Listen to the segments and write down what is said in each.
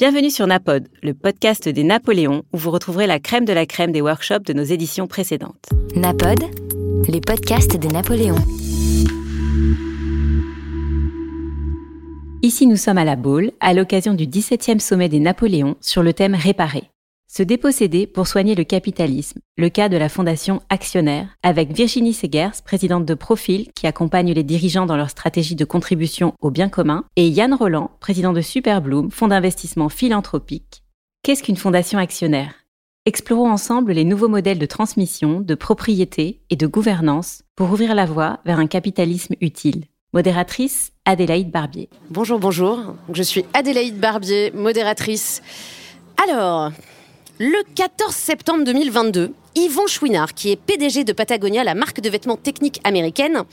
Bienvenue sur Napod, le podcast des Napoléons où vous retrouverez la crème de la crème des workshops de nos éditions précédentes. Napod, les podcasts des Napoléons. Ici nous sommes à la Baule, à l'occasion du 17e sommet des Napoléons sur le thème Réparer. Se déposséder pour soigner le capitalisme, le cas de la Fondation Actionnaire, avec Virginie Segers, présidente de Profil, qui accompagne les dirigeants dans leur stratégie de contribution au bien commun, et Yann Roland, président de Superbloom, fonds d'investissement philanthropique. Qu'est-ce qu'une fondation actionnaire? Explorons ensemble les nouveaux modèles de transmission, de propriété et de gouvernance pour ouvrir la voie vers un capitalisme utile. Modératrice, Adélaïde Barbier. Bonjour, bonjour. Je suis Adélaïde Barbier, modératrice. Alors, le 14 septembre 2022, Yvon Chouinard, qui est PDG de Patagonia, la marque de vêtements techniques américaine,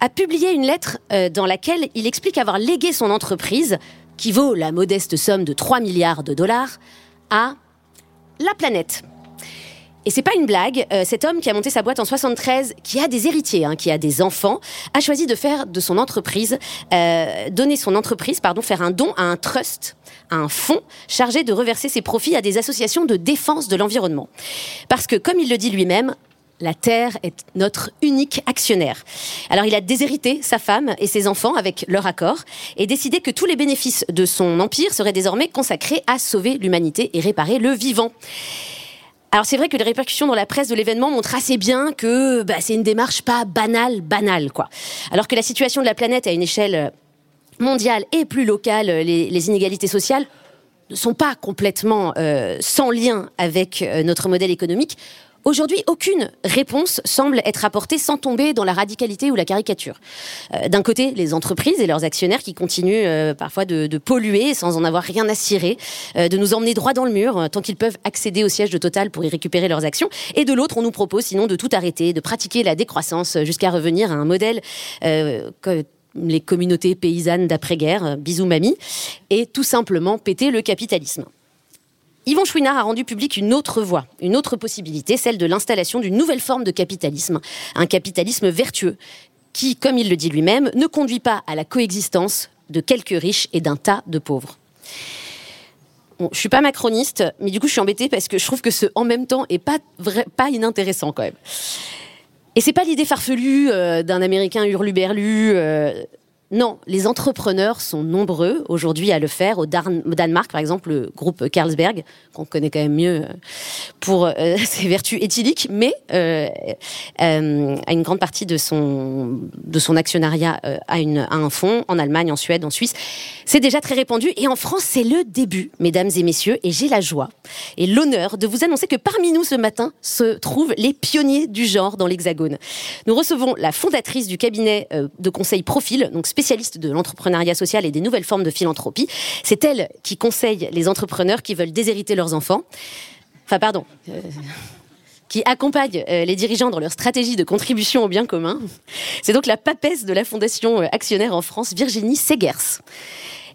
a publié une lettre euh, dans laquelle il explique avoir légué son entreprise, qui vaut la modeste somme de 3 milliards de dollars, à la planète. Et c'est pas une blague, euh, cet homme qui a monté sa boîte en 73, qui a des héritiers, hein, qui a des enfants, a choisi de faire de son entreprise, euh, donner son entreprise, pardon, faire un don à un trust, à un fonds chargé de reverser ses profits à des associations de défense de l'environnement. Parce que, comme il le dit lui-même, la Terre est notre unique actionnaire. Alors il a déshérité sa femme et ses enfants avec leur accord et décidé que tous les bénéfices de son empire seraient désormais consacrés à sauver l'humanité et réparer le vivant. Alors c'est vrai que les répercussions dans la presse de l'événement montrent assez bien que bah, c'est une démarche pas banale, banale quoi. Alors que la situation de la planète à une échelle mondiale et plus locale, les, inégalités sociales ne sont pas complètement euh, sans lien avec euh, notre modèle économique. Aujourd'hui, aucune réponse semble être apportée sans tomber dans la radicalité ou la caricature. Euh, d'un côté, les entreprises et leurs actionnaires qui continuent euh, parfois de, polluer sans en avoir rien à cirer, euh, de nous emmener droit dans le mur tant qu'ils peuvent accéder au siège de Total pour y récupérer leurs actions. Et de l'autre, on nous propose sinon de tout arrêter, de pratiquer la décroissance jusqu'à revenir à un modèle que les communautés paysannes d'après-guerre, bisous mamie, et tout simplement péter le capitalisme. Yvon Chouinard a rendu public une autre voie, une autre possibilité, celle de l'installation d'une nouvelle forme de capitalisme, un capitalisme vertueux, qui, comme il le dit lui-même, ne conduit pas à la coexistence de quelques riches et d'un tas de pauvres. Bon, je suis pas macroniste, mais du coup je suis embêtée parce que je trouve que ce en même temps est pas pas inintéressant quand même. Et c'est pas l'idée farfelue euh, d'un Américain hurluberlu euh, non, les entrepreneurs sont nombreux aujourd'hui à le faire. Au, Danemark, par exemple, le groupe Carlsberg, qu'on connaît quand même mieux euh, pour euh, ses vertus éthyliques, mais euh, euh, a une grande partie de son, de son actionnariat à, un fonds en Allemagne, en Suède, en Suisse. C'est déjà très répandu. Et en France, c'est le début, mesdames et messieurs. Et j'ai la joie et l'honneur de vous annoncer que parmi nous ce matin se trouvent les pionniers du genre dans l'Hexagone. Nous recevons la fondatrice du cabinet de conseil Profil, donc spécialiste de l'entrepreneuriat social et des nouvelles formes de philanthropie. C'est elle qui conseille les entrepreneurs qui veulent déshériter leurs enfants. Enfin, pardon. Euh, qui accompagne euh, les dirigeants dans leur stratégie de contribution au bien commun. C'est donc la papesse de la Fondation euh, Actionnaire en France, Virginie Segers.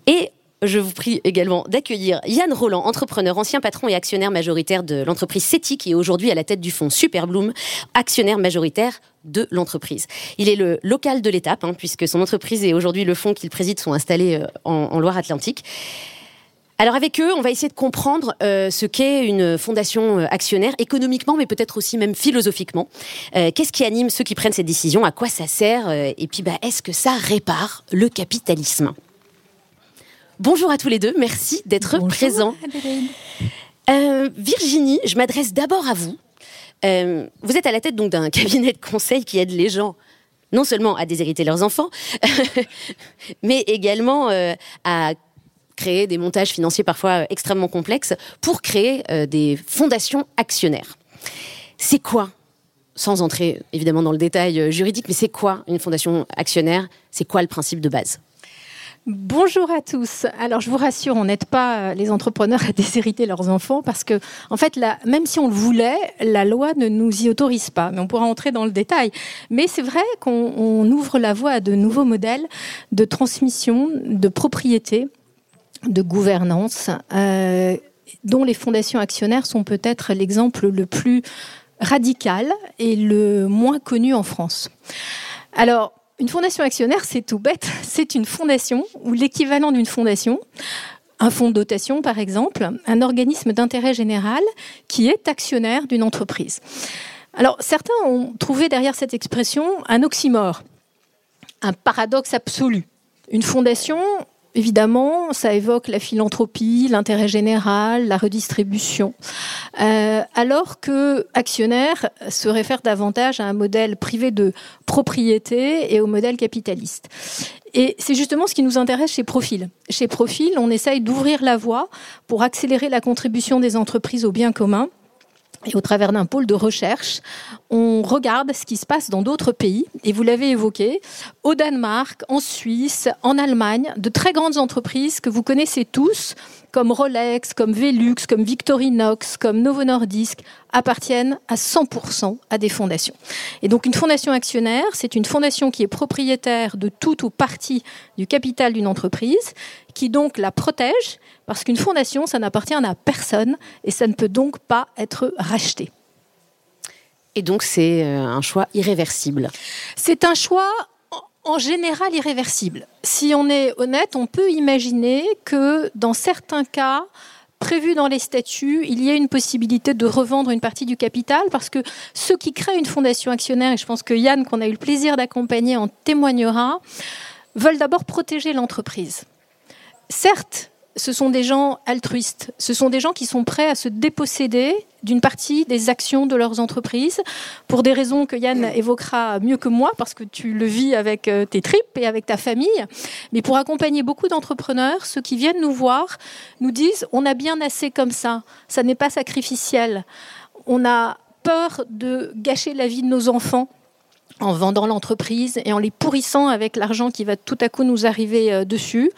Et je vous prie également d'accueillir Yann Roland, entrepreneur, ancien patron et actionnaire majoritaire de l'entreprise CETI, qui est aujourd'hui à la tête du fonds Superbloom, actionnaire majoritaire de l'entreprise. Il est le local de l'étape, hein, puisque son entreprise et aujourd'hui le fonds qu'il préside sont installés euh, en, Loire-Atlantique. Alors avec eux, on va essayer de comprendre euh, ce qu'est une fondation euh, actionnaire économiquement, mais peut-être aussi même philosophiquement. Qu'est-ce qui anime ceux qui prennent ces décisions? À quoi ça sert? Et puis, bah, est-ce que ça répare le capitalisme? Bonjour à tous les deux, merci d'être présents. Euh, Virginie, je m'adresse d'abord à vous. Euh, vous êtes à la tête donc d'un cabinet de conseil qui aide les gens non seulement à déshériter leurs enfants, mais également euh, à créer des montages financiers parfois extrêmement complexes pour créer des fondations actionnaires. C'est quoi sans entrer évidemment dans le détail juridique, mais c'est quoi une fondation actionnaire? C'est quoi le principe de base? Bonjour à tous. Alors je vous rassure, on n'aide pas euh, les entrepreneurs à déshériter leurs enfants parce que, en fait, même si on le voulait, la loi ne nous y autorise pas. Mais on pourra entrer dans le détail. Mais c'est vrai qu'on ouvre la voie à de nouveaux modèles de transmission, de propriété, de gouvernance, euh, dont les fondations actionnaires sont peut-être l'exemple le plus radical et le moins connu en France. Alors, une fondation actionnaire, c'est tout bête. C'est une fondation ou l'équivalent d'une fondation un fonds de dotation, par exemple, un organisme d'intérêt général qui est actionnaire d'une entreprise. Alors, certains ont trouvé derrière cette expression un oxymore, un paradoxe absolu. Une fondation, évidemment, ça évoque la philanthropie, l'intérêt général, la redistribution. Euh, alors que actionnaire se réfère davantage à un modèle privé de propriété et au modèle capitaliste. Et c'est justement ce qui nous intéresse chez Profil. Chez Profil, on essaye d'ouvrir la voie pour accélérer la contribution des entreprises au bien commun et au travers d'un pôle de recherche, on regarde ce qui se passe dans d'autres pays. Et vous l'avez évoqué, au Danemark, en Suisse, en Allemagne, de très grandes entreprises que vous connaissez tous, comme Rolex, comme Velux, comme Victorinox, comme Novo Nordisk, appartiennent à 100% à des fondations. Et donc une fondation actionnaire, c'est une fondation qui est propriétaire de tout ou partie du capital d'une entreprise, qui donc la protège, parce qu'une fondation, ça n'appartient à personne et ça ne peut donc pas être racheté. Et donc c'est euh, un choix irréversible. C'est un choix en général irréversible. Si on est honnête, on peut imaginer que dans certains cas, prévus dans les statuts, il y a une possibilité de revendre une partie du capital parce que ceux qui créent une fondation actionnaire, et je pense que Yann, qu'on a eu le plaisir d'accompagner, en témoignera, veulent d'abord protéger l'entreprise. Certes, ce sont des gens altruistes, ce sont des gens qui sont prêts à se déposséder d'une partie des actions de leurs entreprises pour des raisons que Yann évoquera mieux que moi parce que tu le vis avec euh, tes tripes et avec ta famille. Mais pour accompagner beaucoup d'entrepreneurs, ceux qui viennent nous voir nous disent on a bien assez comme ça, ça n'est pas sacrificiel. On a peur de gâcher la vie de nos enfants en vendant l'entreprise et en les pourrissant avec l'argent qui va tout à coup nous arriver euh, dessus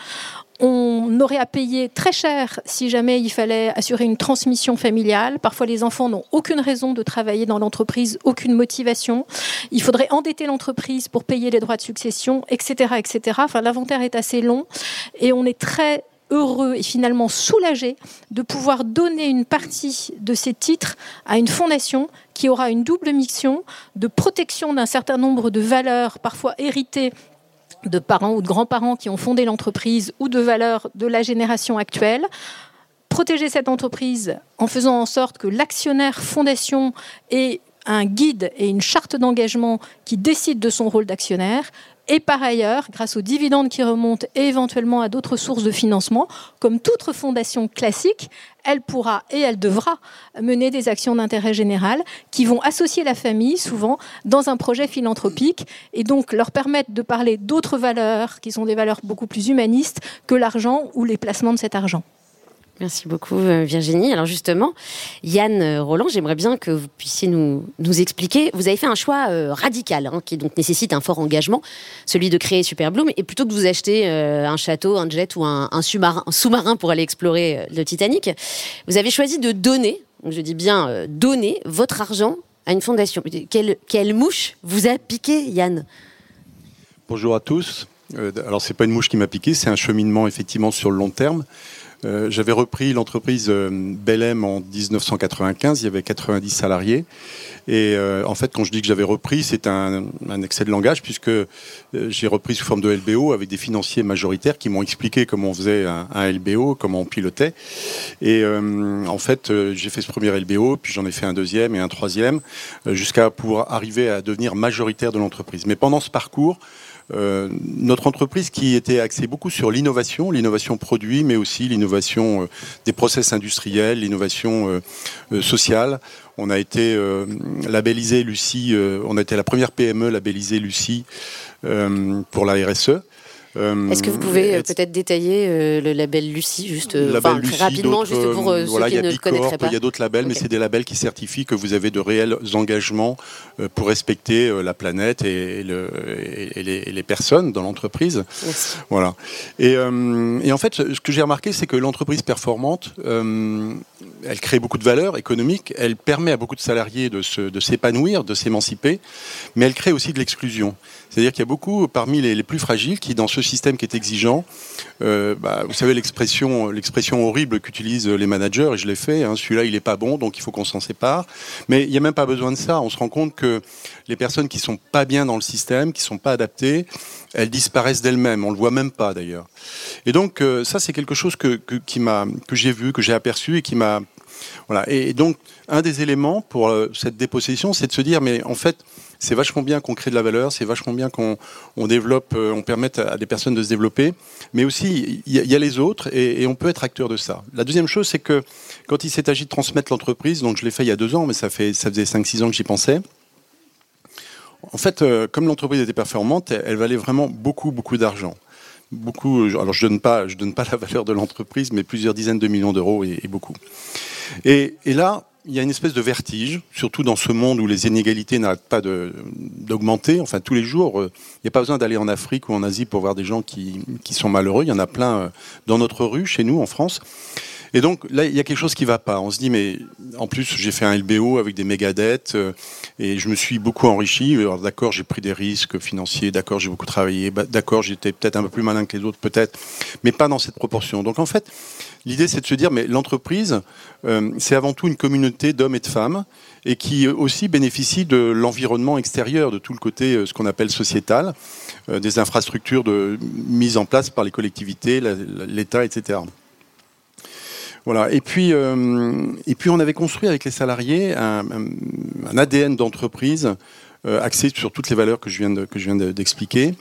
on aurait à payer très cher si jamais il fallait assurer une transmission familiale. Parfois, les enfants n'ont aucune raison de travailler dans l'entreprise, aucune motivation. Il faudrait endetter l'entreprise pour payer les droits de succession, etc., etc. Enfin, l'inventaire est assez long et on est très heureux et finalement soulagé de pouvoir donner une partie de ces titres à une fondation qui aura une double mission de protection d'un certain nombre de valeurs parfois héritées de parents ou de grands-parents qui ont fondé l'entreprise ou de valeurs de la génération actuelle. Protéger cette entreprise en faisant en sorte que l'actionnaire fondation ait un guide et une charte d'engagement qui décide de son rôle d'actionnaire et par ailleurs, grâce aux dividendes qui remontent et éventuellement à d'autres sources de financement, comme toute fondation classique, elle pourra et elle devra mener des actions d'intérêt général qui vont associer la famille souvent dans un projet philanthropique et donc leur permettre de parler d'autres valeurs qui sont des valeurs beaucoup plus humanistes que l'argent ou les placements de cet argent. Merci beaucoup euh, Virginie. Alors justement, Yann euh, Roland, j'aimerais bien que vous puissiez nous, expliquer. Vous avez fait un choix euh, radical hein, qui donc nécessite un fort engagement, celui de créer Superbloom. Et plutôt que de vous acheter un château, un jet ou un, sous-marin pour aller explorer le Titanic, vous avez choisi de donner, je dis bien donner, votre argent à une fondation. Quelle, quelle mouche vous a piqué, Yann? Bonjour à tous. alors c'est pas une mouche qui m'a piqué, c'est un cheminement effectivement sur le long terme. Euh, j'avais repris l'entreprise euh, Bellem en 1995, il y avait 90 salariés. Et euh, en fait, quand je dis que j'avais repris, c'est un, excès de langage puisque j'ai repris sous forme de LBO avec des financiers majoritaires qui m'ont expliqué comment on faisait un, un, LBO, comment on pilotait. Et en fait, j'ai fait ce premier LBO, puis j'en ai fait un deuxième et un troisième, jusqu'à pouvoir arriver à devenir majoritaire de l'entreprise. Mais pendant ce parcours, euh, notre entreprise qui était axée beaucoup sur l'innovation, l'innovation produit, mais aussi l'innovation euh, des process industriels, l'innovation euh, sociale. On a été labellisé Lucie, on a été la première PME labellisée Lucie pour la RSE. Euh, Est-ce que vous pouvez euh, peut-être détailler euh, le label Lucie, juste très rapidement, juste pour ceux qui ne connaîtraient pas Il y a d'autres labels, mais c'est des labels qui certifient que vous avez de réels engagements pour respecter la planète et, les, personnes dans l'entreprise. Voilà. Et, et, en fait, ce que j'ai remarqué, c'est que l'entreprise performante, elle crée beaucoup de valeur économique, elle permet à beaucoup de salariés de s'épanouir, de s'émanciper, mais elle crée aussi de l'exclusion. C'est-à-dire qu'il y a beaucoup parmi les, plus fragiles qui, dans ce système qui est exigeant, euh, bah, vous savez l'expression, horrible qu'utilisent les managers, et je l'ai fait, hein, celui-là il n'est pas bon, donc il faut qu'on s'en sépare. Mais il n'y a même pas besoin de ça. On se rend compte que les personnes qui sont pas bien dans le système, qui sont pas adaptées, elles disparaissent d'elles-mêmes. On le voit même pas d'ailleurs. Et donc euh, ça c'est quelque chose que, que j'ai vu, que j'ai aperçu et qui m'a voilà. Et, donc un des éléments pour euh, cette dépossession, c'est de se dire mais en fait c'est vachement bien qu'on crée de la valeur, c'est vachement bien qu'on on développe, euh, on permette à des personnes de se développer, mais aussi il y, a les autres et, on peut être acteur de ça. La deuxième chose, c'est que quand il s'est agi de transmettre l'entreprise, donc je l'ai fait il y a deux ans, mais ça fait faisait 5-6 ans que j'y pensais. En fait, euh, comme l'entreprise était performante, elle, valait vraiment beaucoup, beaucoup d'argent. Beaucoup. Alors, je donne pas, je donne pas la valeur de l'entreprise, mais plusieurs dizaines de millions d'euros et, beaucoup. Et, là, il y a une espèce de vertige, surtout dans ce monde où les inégalités n'arrêtent pas d'augmenter. Enfin, tous les jours, euh, il n'y a pas besoin d'aller en Afrique ou en Asie pour voir des gens qui, sont malheureux. Il y en a plein euh, dans notre rue, chez nous, en France. Et donc là, il y a quelque chose qui va pas. On se dit, mais en plus, j'ai fait un LBO avec des méga dettes euh, et je me suis beaucoup enrichi. D'accord, j'ai pris des risques financiers, d'accord, j'ai beaucoup travaillé, bah, d'accord, j'étais peut-être un peu plus malin que les autres, peut-être, mais pas dans cette proportion. Donc en fait, l'idée, c'est de se dire, mais l'entreprise, euh, c'est avant tout une communauté d'hommes et de femmes et qui aussi bénéficie de l'environnement extérieur, de tout le côté, euh, ce qu'on appelle sociétal, des infrastructures mises en place par les collectivités, l'État, etc. Voilà. Et puis, euh, et puis on avait construit avec les salariés un, ADN d'entreprise euh, axé sur toutes les valeurs que je viens que je viens d'expliquer.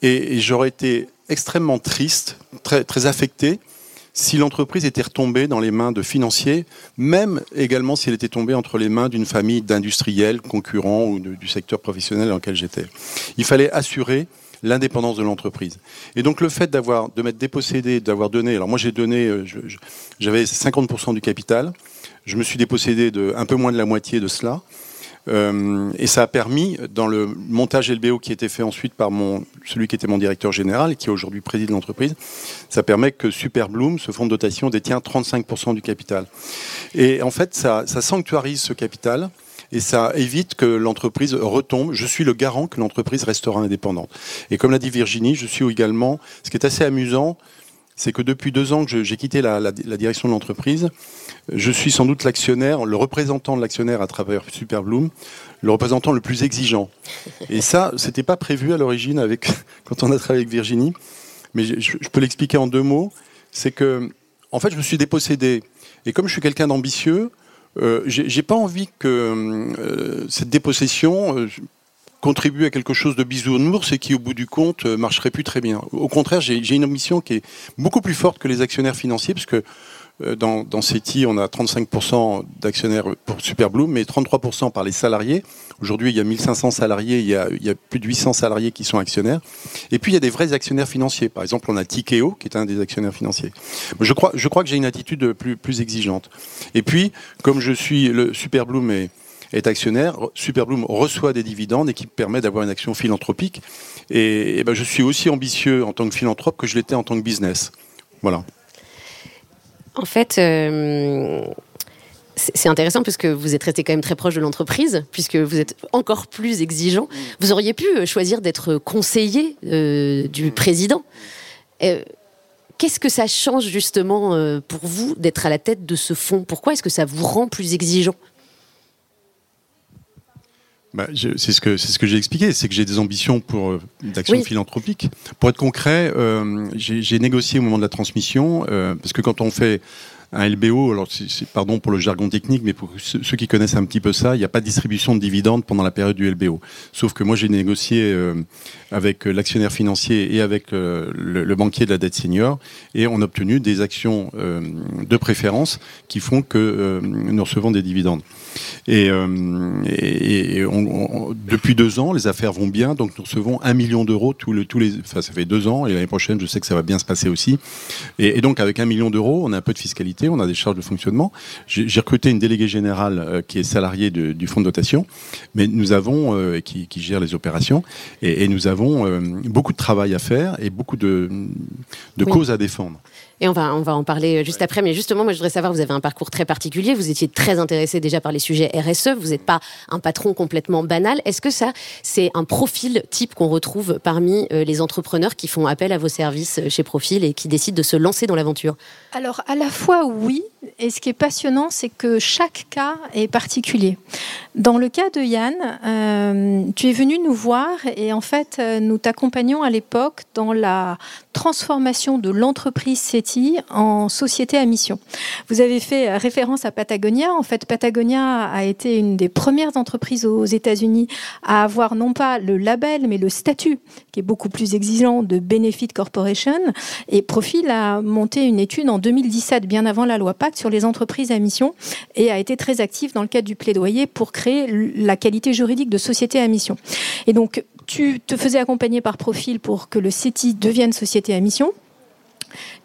et, j'aurais été extrêmement triste, très, très affecté, si l'entreprise était retombée dans les mains de financiers, même également si elle était tombée entre les mains d'une famille d'industriels concurrents ou du secteur professionnel dans lequel j'étais. Il fallait assurer l'indépendance de l'entreprise. Et donc le fait d'avoir de m'être dépossédé, d'avoir donné, alors moi j'ai donné, euh, j'avais 50% du capital, je me suis dépossédé de un peu moins de la moitié de cela. Euh, et ça a permis, dans le montage LBO qui était fait ensuite par mon, celui qui était mon directeur général qui aujourd'hui préside l'entreprise, ça permet que Superbloom, ce fonds de dotation, détient 35% du capital. Et en fait, ça, ça sanctuarise ce capital et ça évite que l'entreprise retombe. Je suis le garant que l'entreprise restera indépendante. Et comme l'a dit Virginie, je suis également, ce qui est assez amusant, c'est que depuis deux ans que j'ai quitté la, direction de l'entreprise, je suis sans doute l'actionnaire, le représentant de l'actionnaire à travers Superbloom, le représentant le plus exigeant. Et ça, c'était pas prévu à l'origine avec quand on a travaillé avec Virginie, mais je peux l'expliquer en deux mots. C'est que, en fait, je me suis dépossédé. Et comme je suis quelqu'un d'ambitieux, euh, j'ai pas envie que euh, cette dépossession euh, contribue à quelque chose de bisounours et qui, au bout du compte, marcherait plus très bien. Au contraire, j'ai une ambition qui est beaucoup plus forte que les actionnaires financiers, parce que dans, dans CETI, on a 35% d'actionnaires pour Superbloom, mais 33% par les salariés. Aujourd'hui, il y a 1500 salariés, il y a, plus de 800 salariés qui sont actionnaires. Et puis, il y a des vrais actionnaires financiers. Par exemple, on a Tikeo, qui est un des actionnaires financiers. Je crois, que j'ai une attitude plus, exigeante. Et puis, comme je suis le Superbloom est, actionnaire, Superbloom reçoit des dividendes et qui permet d'avoir une action philanthropique. Et, et ben, je suis aussi ambitieux en tant que philanthrope que je l'étais en tant que business. Voilà. En fait, euh, c'est intéressant parce que vous êtes resté quand même très proche de l'entreprise, puisque vous êtes encore plus exigeant. Vous auriez pu euh, choisir d'être conseiller euh, du président. Qu'est-ce que ça change justement pour vous d'être à la tête de ce fonds? Pourquoi est-ce que ça vous rend plus exigeant? Bah, c'est ce que c'est ce que j'ai expliqué, c'est que j'ai des ambitions pour d'action philanthropique. Pour être concret, euh, j'ai négocié au moment de la transmission, euh, parce que quand on fait un LBO, alors pardon pour le jargon technique, mais pour ceux, qui connaissent un petit peu ça, il n'y a pas de distribution de dividendes pendant la période du LBO. Sauf que moi j'ai négocié euh, avec l'actionnaire financier et avec euh, le, banquier de la dette senior, et on a obtenu des actions euh, de préférence qui font que nous recevons des dividendes. Et, et, on, depuis deux ans, les affaires vont bien, donc nous recevons un million d'euros tous, tous les. Enfin, ça fait deux ans, et l'année prochaine, je sais que ça va bien se passer aussi. Et, et donc avec un million d'euros, on a un peu de fiscalité on a des charges de fonctionnement. J'ai recruté une déléguée générale euh, qui est salariée du fonds de dotation, mais nous avons euh, qui, gère les opérations et, nous avons euh, beaucoup de travail à faire et beaucoup de, causes à défendre. Et on va, on va en parler juste après. Mais justement, moi, je voudrais savoir, vous avez un parcours très particulier. Vous étiez très intéressé déjà par les sujets RSE. Vous n'êtes pas un patron complètement banal. Est-ce que ça, c'est un profil type qu'on retrouve parmi les entrepreneurs qui font appel à vos services chez Profil et qui décident de se lancer dans l'aventure? Alors, à la fois, oui, Et ce qui est passionnant, c'est que chaque cas est particulier. Dans le cas de Yann, euh, tu es venu nous voir et en fait, euh, nous t'accompagnons à l'époque dans la transformation de l'entreprise SETI en société à mission. Vous avez fait référence à Patagonia. En fait, Patagonia a été une des premières entreprises aux États-Unis à avoir non pas le label, mais le statut, qui est beaucoup plus exigeant de Benefit Corporation. Et Profil a monté une étude en 2017, bien avant la loi Sur les entreprises à mission et a été très actif dans le cadre du plaidoyer pour créer la qualité juridique de société à mission. Et donc, tu te faisais accompagner par profil pour que le CETI devienne société à mission.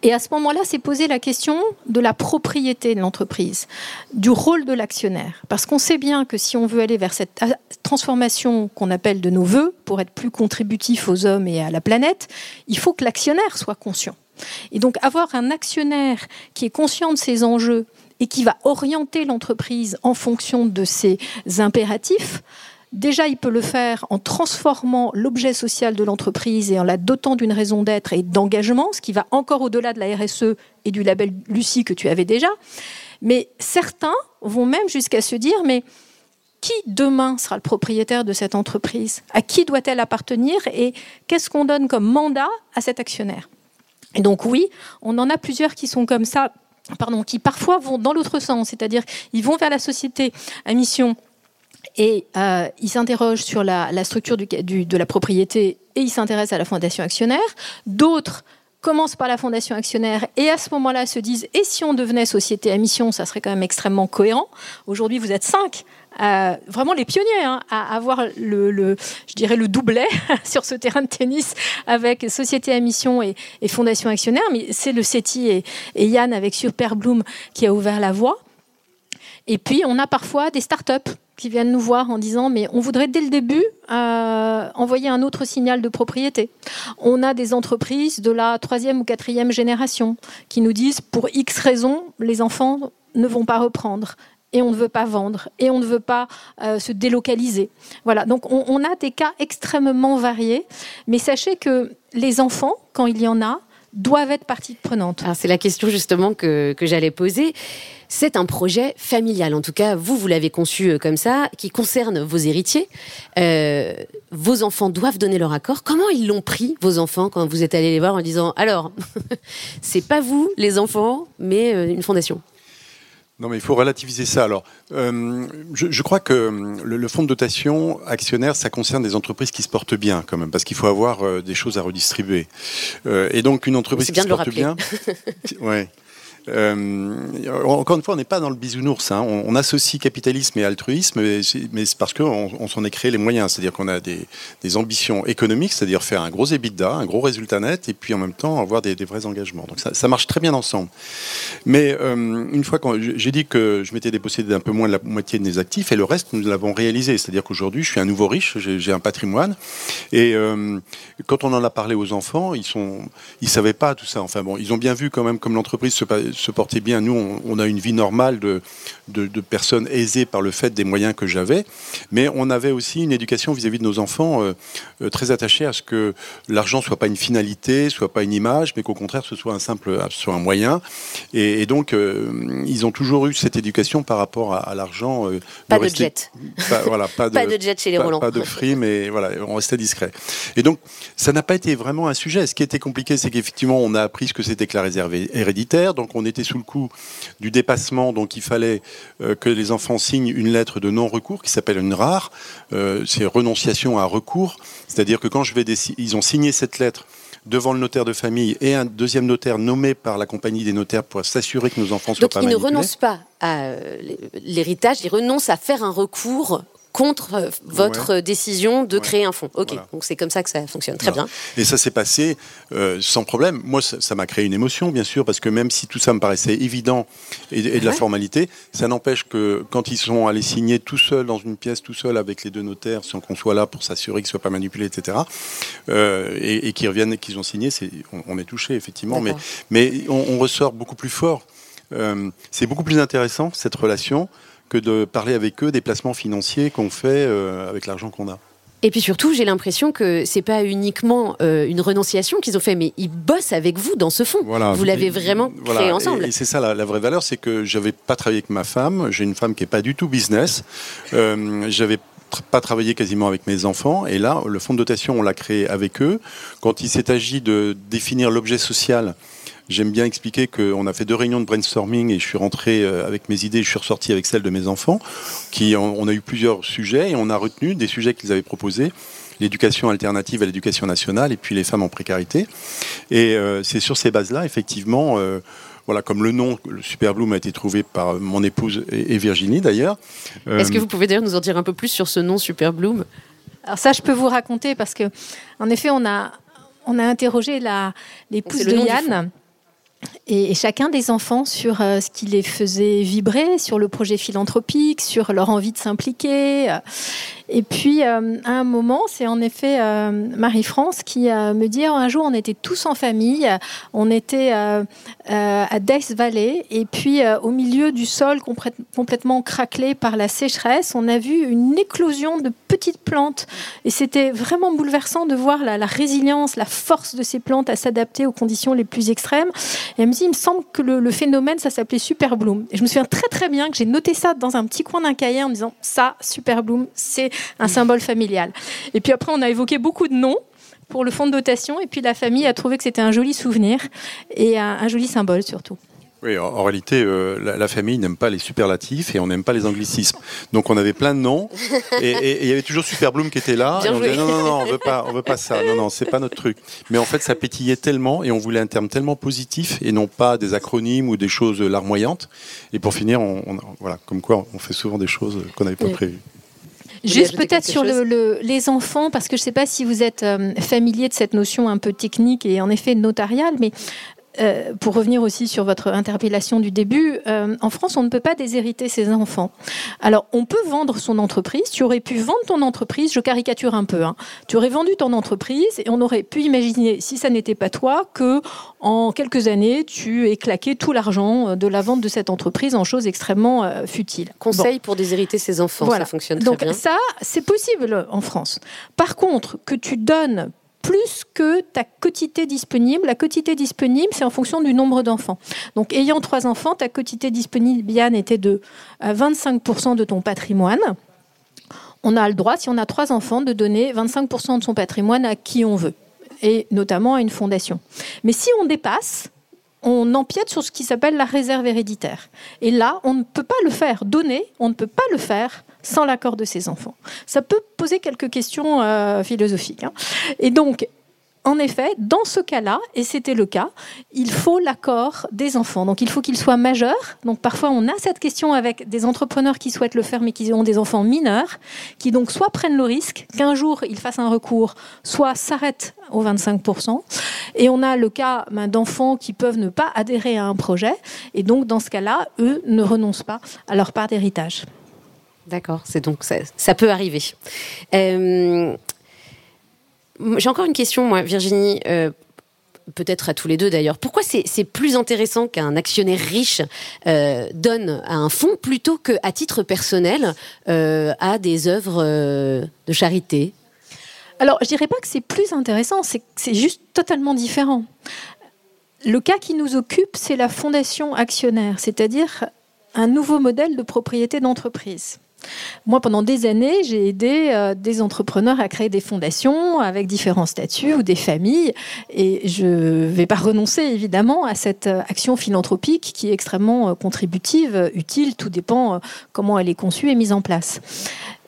Et à ce moment-là, s'est posé la question de la propriété de l'entreprise, du rôle de l'actionnaire. Parce qu'on sait bien que si on veut aller vers cette transformation qu'on appelle de nos voeux, pour être plus contributif aux hommes et à la planète, il faut que l'actionnaire soit conscient. Et donc avoir un actionnaire qui est conscient de ces enjeux et qui va orienter l'entreprise en fonction de ses impératifs, Déjà, il peut le faire en transformant l'objet social de l'entreprise et en la dotant d'une raison d'être et d'engagement, ce qui va encore au-delà de la RSE et du label Lucie que tu avais déjà. Mais certains vont même jusqu'à se dire, mais qui demain sera le propriétaire de cette entreprise? À qui doit-elle appartenir? Et qu'est-ce qu'on donne comme mandat à cet actionnaire? Donc oui, on en a plusieurs qui sont comme ça, pardon, qui parfois vont dans l'autre sens, c'est-à-dire ils vont vers la société à mission et euh, ils s'interrogent sur la, structure de la propriété et ils s'intéressent à la fondation actionnaire. D'autres commencent par la fondation actionnaire et à ce moment-là se disent et si on devenait société à mission, ça serait quand même extrêmement cohérent. Aujourd'hui, vous êtes cinq, euh, vraiment les pionniers hein, à avoir le, je dirais le doublet sur ce terrain de tennis avec société à mission et, fondation actionnaire. Mais c'est le CETI et, Yann avec Superbloom qui a ouvert la voie. Et puis on a parfois des startups qui viennent nous voir en disant mais on voudrait dès le début euh, envoyer un autre signal de propriété. On a des entreprises de la troisième ou quatrième génération qui nous disent pour X raisons les enfants ne vont pas reprendre et on ne veut pas vendre et on ne veut pas euh, se délocaliser. Voilà, donc on, a des cas extrêmement variés, mais sachez que les enfants, quand il y en a, doivent être partie prenante. C'est la question justement que, j'allais poser. C'est un projet familial, en tout cas, vous, vous l'avez conçu euh, comme ça, qui concerne vos héritiers. Euh, vos enfants doivent donner leur accord. Comment ils l'ont pris, vos enfants, quand vous êtes allés les voir en disant alors, c'est pas vous, les enfants, mais une fondation? Non, mais il faut relativiser ça. Alors, je, crois que le, fonds de dotation actionnaire, ça concerne des entreprises qui se portent bien, quand même, parce qu'il faut avoir des choses à redistribuer. et donc, une entreprise qui se porte bien, ouais, euh, encore une fois, on n'est pas dans le bisounours. Hein. On, associe capitalisme et altruisme, mais c'est parce qu'on on, s'en est créé les moyens. C'est-à-dire qu'on a des, ambitions économiques, c'est-à-dire faire un gros EBITDA, un gros résultat net, et puis en même temps avoir des, vrais engagements. Donc ça, marche très bien ensemble. Mais euh, une fois que j'ai dit que je m'étais dépossédé d'un peu moins de la moitié de mes actifs, et le reste, nous l'avons réalisé. C'est-à-dire qu'aujourd'hui, je suis un nouveau riche, j'ai un patrimoine. Et euh, quand on en a parlé aux enfants, ils ils savaient pas tout ça. Enfin bon, ils ont bien vu quand même comme l'entreprise se se portait bien. Nous, on, a une vie normale de, de, personnes aisées par le fait des moyens que j'avais, mais on avait aussi une éducation vis-à-vis de nos enfants euh, euh, très attachée à ce que l'argent soit pas une finalité, soit pas une image, mais qu'au contraire ce soit un simple, soit un moyen. Et, donc, euh, ils ont toujours eu cette éducation par rapport à, l'argent. pas de, jet. Pas, voilà, pas, de, jet chez les Roland. Pas de free, mais voilà, on restait discret. Et donc, ça n'a pas été vraiment un sujet. Ce qui était compliqué, c'est qu'effectivement, on a appris ce que c'était que la réserve héréditaire. Donc, on était sous le coup du dépassement, donc il fallait euh, que les enfants signent une lettre de non-recours qui s'appelle une rare. Euh, c'est renonciation à recours. C'est-à-dire que quand je vais ils ont signé cette lettre devant le notaire de famille et un deuxième notaire nommé par la compagnie des notaires pour s'assurer que nos enfants soient pas Donc ils ne renoncent pas à euh, l'héritage, ils renoncent à faire un recours contre euh, votre décision de créer un fonds. Ok, donc c'est comme ça que ça fonctionne. Très bien. Et ça s'est passé euh, sans problème. Moi, ça m'a créé une émotion, bien sûr, parce que même si tout ça me paraissait évident et, de la formalité, ça n'empêche que quand ils sont allés signer tout seuls dans une pièce, tout seul avec les deux notaires, sans qu'on soit là pour s'assurer qu'ils ne soient pas manipulés, etc., euh, et, qu'ils reviennent et qu'ils ont signé, on, est touché, effectivement, mais, mais on, ressort beaucoup plus fort. c'est beaucoup plus intéressant, cette relation, que de parler avec eux des placements financiers qu'on fait euh, avec l'argent qu'on a. Et puis surtout, j'ai l'impression que c'est pas uniquement euh, une renonciation qu'ils ont fait, mais ils bossent avec vous dans ce fond. vous l'avez vraiment créé ensemble. Et, c'est ça la, vraie valeur, c'est que j'avais pas travaillé avec ma femme. J'ai une femme qui est pas du tout business. Euh, j'avais pas travaillé quasiment avec mes enfants. Et là, le fonds de dotation, on l'a créé avec eux. Quand il s'est agi de définir l'objet social, j'aime bien expliquer qu'on a fait deux réunions de brainstorming et je suis rentré euh, avec mes idées, je suis ressorti avec celles de mes enfants. Qui, on a eu plusieurs sujets et on a retenu des sujets qu'ils avaient proposés l'éducation alternative à l'éducation nationale et puis les femmes en précarité. Et euh, c'est sur ces bases-là, effectivement, euh, voilà, comme le nom, le Super Bloom a été trouvé par mon épouse et, Virginie d'ailleurs. Est-ce que vous pouvez d'ailleurs nous en dire un peu plus sur ce nom Super Bloom? Alors ça, je peux vous raconter parce que, en effet, on a on a interrogé l'épouse de Yann et, chacun des enfants sur euh, ce qui les faisait vibrer, sur le projet philanthropique, sur leur envie de s'impliquer. Et puis, euh, à un moment, c'est en effet euh, Marie-France qui me dit un jour, on était tous en famille, on était à Death Valley, et puis au milieu du sol complètement craquelé par la sécheresse, on a vu une éclosion de petites plantes. Et c'était vraiment bouleversant de voir la, la résilience, la force de ces plantes à s'adapter aux conditions les plus extrêmes. Et elle me dit, il me semble que le, phénomène, ça s'appelait Super Bloom. Et je me souviens très très bien que j'ai noté ça dans un petit coin d'un cahier en me disant, ça, Super Bloom, c'est un symbole familial. Et puis après, on a évoqué beaucoup de noms pour le fonds de dotation, et puis la famille a trouvé que c'était un joli souvenir et un joli symbole surtout. Oui, en, réalité, euh, la, famille n'aime pas les superlatifs et on n'aime pas les anglicismes. Donc on avait plein de noms et il y avait toujours Super Bloom qui était là. et on disait non, non, non, on veut pas, on veut pas ça. Non, non, c'est pas notre truc. Mais en fait, ça pétillait tellement et on voulait un terme tellement positif et non pas des acronymes ou des choses larmoyantes. Et pour finir, on, voilà, comme quoi on fait souvent des choses qu'on n'avait pas prévues. Juste peut-être sur le, les enfants, parce que je ne sais pas si vous êtes euh, familier de cette notion un peu technique et en effet notariale, mais euh, pour revenir aussi sur votre interpellation du début, euh, en France, on ne peut pas déshériter ses enfants. Alors, on peut vendre son entreprise. Tu aurais pu vendre ton entreprise, je caricature un peu. Hein. Tu aurais vendu ton entreprise et on aurait pu imaginer, si ça n'était pas toi, que en quelques années, tu aies claqué tout l'argent de la vente de cette entreprise en choses extrêmement euh, futiles. Conseil pour déshériter ses enfants, ça fonctionne très Donc, bien. Donc ça, c'est possible en France. Par contre, que tu donnes plus que ta quotité disponible. La quotité disponible, c'est en fonction du nombre d'enfants. Donc, ayant trois enfants, ta quotité disponible, Yann, était de 25% euh, de ton patrimoine. On a le droit, si on a trois enfants, de donner 25% de son patrimoine à qui on veut, et notamment à une fondation. Mais si on dépasse, on empiète sur ce qui s'appelle la réserve héréditaire. Et là, on ne peut pas le faire. Donner, on ne peut pas le faire sans l'accord de ses enfants. Ça peut poser quelques questions euh, philosophiques. Hein. Et donc, en effet, dans ce cas-là, et c'était le cas, il faut l'accord des enfants. Donc il faut qu'ils soient majeurs. Donc parfois on a cette question avec des entrepreneurs qui souhaitent le faire mais qui ont des enfants mineurs, qui donc soit prennent le risque qu'un jour ils fassent un recours, soit s'arrêtent aux 25%. Et on a le cas ben, d'enfants qui peuvent ne pas adhérer à un projet. Et donc dans ce cas-là, eux ne renoncent pas à leur part d'héritage. D'accord, c'est donc ça, peut arriver. Euh, j'ai encore une question, moi, Virginie. Euh, peut-être à tous les deux d'ailleurs. Pourquoi c'est plus intéressant qu'un actionnaire riche euh, donne à un fonds plutôt qu'à titre personnel à des œuvres de charité? Alors, je dirais pas que c'est plus intéressant, c'est juste totalement différent. Le cas qui nous occupe, c'est la fondation actionnaire, c'est-à-dire un nouveau modèle de propriété d'entreprise. Moi, pendant des années, j'ai aidé euh, des entrepreneurs à créer des fondations avec différents statuts ou des familles. Et je ne vais pas renoncer, évidemment, à cette euh, action philanthropique qui est extrêmement euh, contributive, utile. Tout dépend comment elle est conçue et mise en place.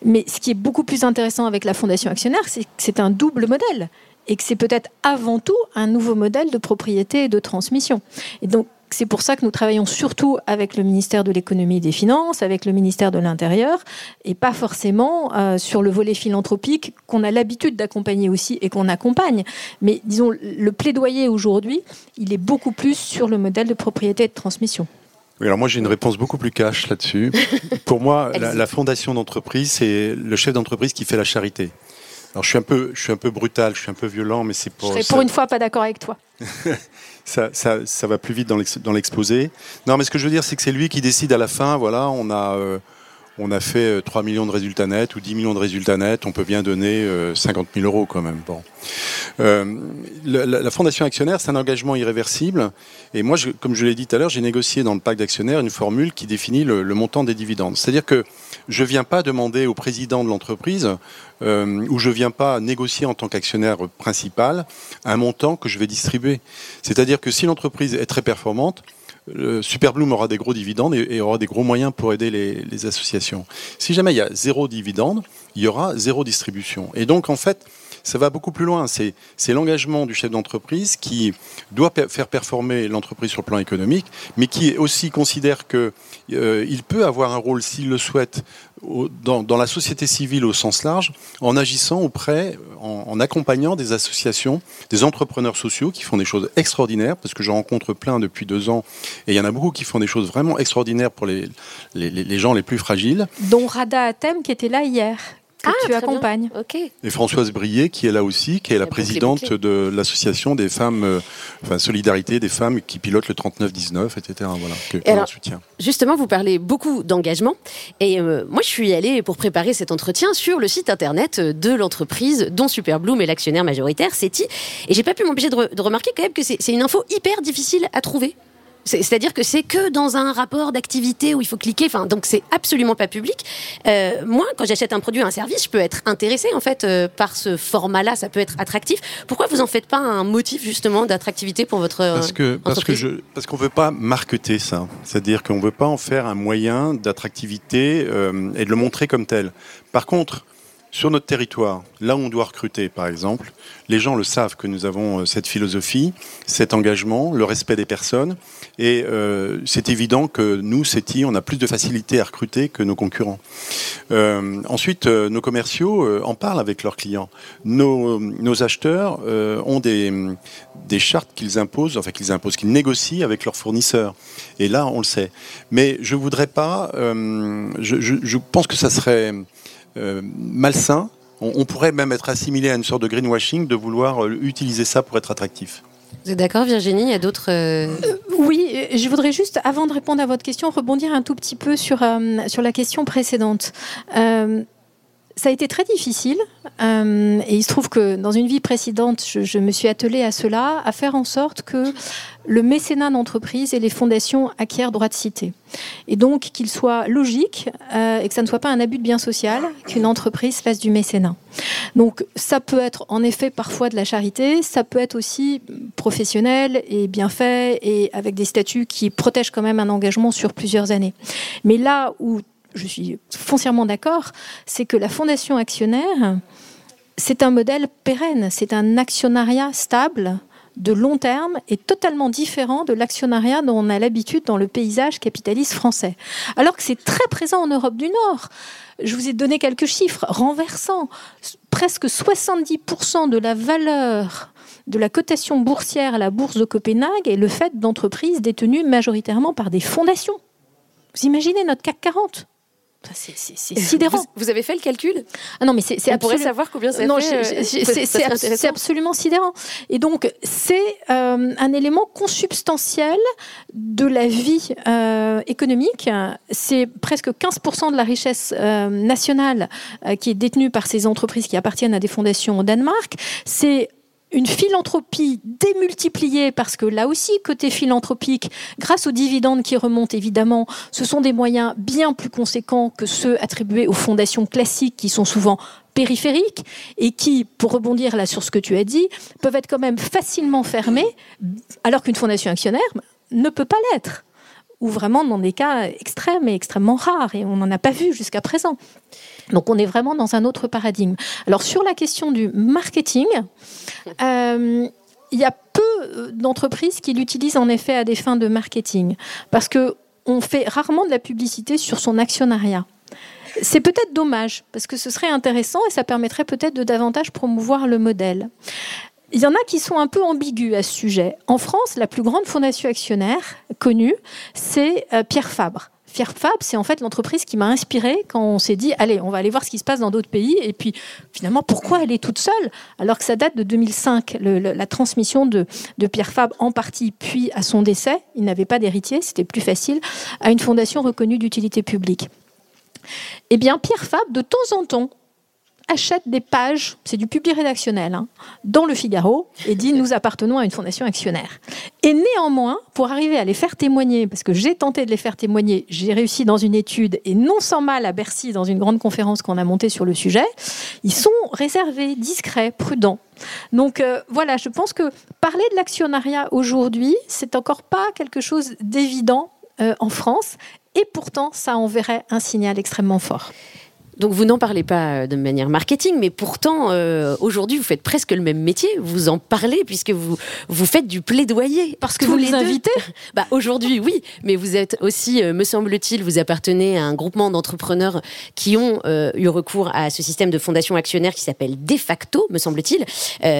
Mais ce qui est beaucoup plus intéressant avec la fondation actionnaire, c'est que c'est un double modèle et que c'est peut-être avant tout un nouveau modèle de propriété et de transmission. Et donc, c'est pour ça que nous travaillons surtout avec le ministère de l'économie et des finances, avec le ministère de l'Intérieur, et pas forcément euh, sur le volet philanthropique qu'on a l'habitude d'accompagner aussi et qu'on accompagne. Mais disons, le plaidoyer aujourd'hui, il est beaucoup plus sur le modèle de propriété et de transmission. Oui, alors moi j'ai une réponse beaucoup plus cash là-dessus. pour moi, la, fondation d'entreprise, c'est le chef d'entreprise qui fait la charité. Alors je suis un peu, je suis un peu brutal, je suis un peu violent, mais c'est pour. Je serais pour une fois pas d'accord avec toi. ça, ça, ça, va plus vite dans l'exposé. Non, mais ce que je veux dire, c'est que c'est lui qui décide à la fin. Voilà, on a, euh, on a fait 3 millions de résultats nets ou 10 millions de résultats nets, on peut bien donner 50 000 euros quand même. Bon. la, fondation actionnaire, c'est un engagement irréversible. Et moi, comme je l'ai dit tout à l'heure, j'ai négocié dans le pacte d'actionnaires une formule qui définit le, le montant des dividendes. C'est-à-dire que je ne viens pas demander au président de l'entreprise euh, où je ne viens pas négocier en tant qu'actionnaire principal un montant que je vais distribuer. C'est-à-dire que si l'entreprise est très performante, Superbloom aura des gros dividendes et, aura des gros moyens pour aider les, les, associations. Si jamais il y a zéro dividende, il y aura zéro distribution. Et donc, en fait, ça va beaucoup plus loin. C'est l'engagement du chef d'entreprise qui doit faire performer l'entreprise sur le plan économique, mais qui aussi considère qu'il euh, peut avoir un rôle, s'il le souhaite, dans, la société civile au sens large, en agissant auprès, en, accompagnant des associations, des entrepreneurs sociaux qui font des choses extraordinaires, parce que j'en rencontre plein depuis deux ans, et il y en a beaucoup qui font des choses vraiment extraordinaires pour les, les gens les plus fragiles. Dont Rada Atem qui était là hier que ah, tu accompagnes. Et Françoise Brier, qui est là aussi, qui est la présidente de l'association des femmes, euh, enfin Solidarité des femmes qui pilotent le 39-19, etc. Voilà, que, soutien. Justement, vous parlez beaucoup d'engagement. Et euh, moi, je suis allée pour préparer cet entretien sur le site internet de l'entreprise dont Superbloom est l'actionnaire majoritaire, CETI. Et j'ai pas pu m'empêcher de, de remarquer quand même que c'est une info hyper difficile à trouver c'est-à-dire que c'est que dans un rapport d'activité où il faut cliquer. Enfin, donc c'est absolument pas public. Euh, moi, quand j'achète un produit, un service, je peux être intéressé en fait euh, par ce format-là. Ça peut être attractif. Pourquoi vous en faites pas un motif justement d'attractivité pour votre parce que parce que je parce qu'on veut pas marketer ça. C'est-à-dire qu'on veut pas en faire un moyen d'attractivité euh, et de le montrer comme tel. Par contre, sur notre territoire, là où on doit recruter, par exemple, les gens le savent que nous avons euh, cette philosophie, cet engagement, le respect des personnes, et euh, c'est évident que nous, CETI, on a plus de facilité à recruter que nos concurrents. Euh, ensuite, nos commerciaux en parlent avec leurs clients. Nos, acheteurs ont des, chartes qu'ils imposent, enfin qu'ils imposent, qu'ils négocient avec leurs fournisseurs. Et là, on le sait. Mais je voudrais pas. Je, pense que ça serait malsain. On, pourrait même être assimilé à une sorte de greenwashing de vouloir euh, utiliser ça pour être attractif. Vous êtes d'accord, Virginie? Il y a d'autres. Euh, oui, je voudrais juste, avant de répondre à votre question, rebondir un tout petit peu sur, sur la question précédente. Ça a été très difficile et il se trouve que dans une vie précédente, je, je, me suis attelée à cela, à faire en sorte que le mécénat d'entreprise et les fondations acquièrent droit de cité. Et donc qu'il soit logique euh, et que ça ne soit pas un abus de bien social qu'une entreprise fasse du mécénat. Donc ça peut être en effet parfois de la charité, ça peut être aussi professionnel et bien fait et avec des statuts qui protègent quand même un engagement sur plusieurs années. Mais là où je suis foncièrement d'accord, c'est que la fondation actionnaire, c'est un modèle pérenne, c'est un actionnariat stable de long terme est totalement différent de l'actionnariat dont on a l'habitude dans le paysage capitaliste français. Alors que c'est très présent en Europe du Nord. Je vous ai donné quelques chiffres renversants. Presque 70% de la valeur de la cotation boursière à la bourse de Copenhague est le fait d'entreprises détenues majoritairement par des fondations. Vous imaginez notre CAC 40 c'est sidérant. Vous, avez fait le calcul? Ah non, mais c'est On pourrait savoir combien ça non, fait. Euh, c'est absolument sidérant. Et donc, c'est euh, un élément consubstantiel de la vie euh, économique. C'est presque 15% de la richesse nationale qui est détenue par ces entreprises qui appartiennent à des fondations au Danemark. C'est une philanthropie démultipliée, parce que là aussi, côté philanthropique, grâce aux dividendes qui remontent évidemment, ce sont des moyens bien plus conséquents que ceux attribués aux fondations classiques qui sont souvent périphériques et qui, pour rebondir là sur ce que tu as dit, peuvent être quand même facilement fermés, alors qu'une fondation actionnaire ne peut pas l'être ou vraiment dans des cas extrêmes et extrêmement rares, et on n'en a pas vu jusqu'à présent. Donc on est vraiment dans un autre paradigme. Alors sur la question du marketing, euh, il y a peu d'entreprises qui l'utilisent en effet à des fins de marketing, parce que on fait rarement de la publicité sur son actionnariat. C'est peut-être dommage, parce que ce serait intéressant et ça permettrait peut-être de davantage promouvoir le modèle. Il y en a qui sont un peu ambigus à ce sujet. En France, la plus grande fondation actionnaire connue, c'est euh, Pierre Fabre. Pierre Fabre, c'est en fait l'entreprise qui m'a inspirée quand on s'est dit, allez, on va aller voir ce qui se passe dans d'autres pays. Et puis, finalement, pourquoi elle est toute seule? Alors que ça date de 2005, la transmission de, de Pierre Fabre en partie, puis à son décès, il n'avait pas d'héritier, c'était plus facile, à une fondation reconnue d'utilité publique. Eh bien, Pierre Fabre, de temps en temps, achète des pages, c'est du public rédactionnel, hein, dans le Figaro et dit nous appartenons à une fondation actionnaire. Et néanmoins, pour arriver à les faire témoigner, parce que j'ai tenté de les faire témoigner, j'ai réussi dans une étude et non sans mal à Bercy dans une grande conférence qu'on a montée sur le sujet, ils sont réservés, discrets, prudents. Donc euh, voilà, je pense que parler de l'actionnariat aujourd'hui, c'est encore pas quelque chose d'évident euh, en France et pourtant ça enverrait un signal extrêmement fort. Donc vous n'en parlez pas euh, de manière marketing, mais pourtant euh, aujourd'hui vous faites presque le même métier. Vous en parlez puisque vous vous faites du plaidoyer. Parce que vous les, invitez. Bah aujourd'hui oui, mais vous êtes aussi, euh, me semble-t-il, vous appartenez à un groupement d'entrepreneurs qui ont eu recours à ce système de fondation actionnaire qui s'appelle de facto, me semble-t-il,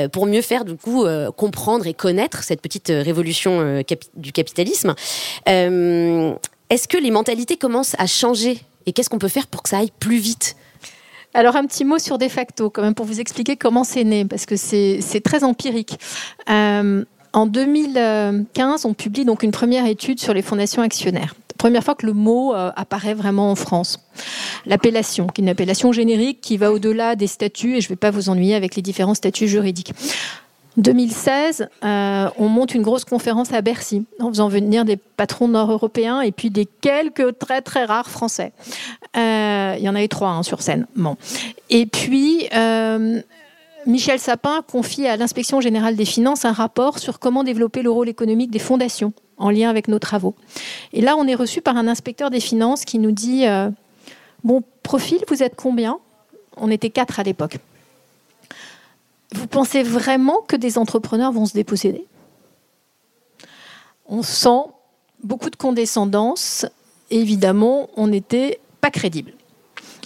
pour mieux faire du coup comprendre et connaître cette petite révolution du capitalisme. Est-ce que les mentalités commencent à changer et qu'est-ce qu'on peut faire pour que ça aille plus vite alors un petit mot sur de facto, quand même, pour vous expliquer comment c'est né, parce que c'est très empirique. Euh, en 2015, on publie donc une première étude sur les fondations actionnaires. Première fois que le mot euh, apparaît vraiment en France. L'appellation, qui est une appellation générique qui va au-delà des statuts, et je ne vais pas vous ennuyer avec les différents statuts juridiques. 2016, euh, on monte une grosse conférence à Bercy en faisant venir des patrons nord-européens et puis des quelques très très rares Français. Euh, il y en avait trois hein, sur scène. Bon. Et puis, euh, Michel Sapin confie à l'inspection générale des finances un rapport sur comment développer le rôle économique des fondations en lien avec nos travaux. Et là, on est reçu par un inspecteur des finances qui nous dit Bon, profil, vous êtes combien? On était quatre à l'époque. Vous pensez vraiment que des entrepreneurs vont se déposséder? On sent beaucoup de condescendance. évidemment, on n'était pas crédible.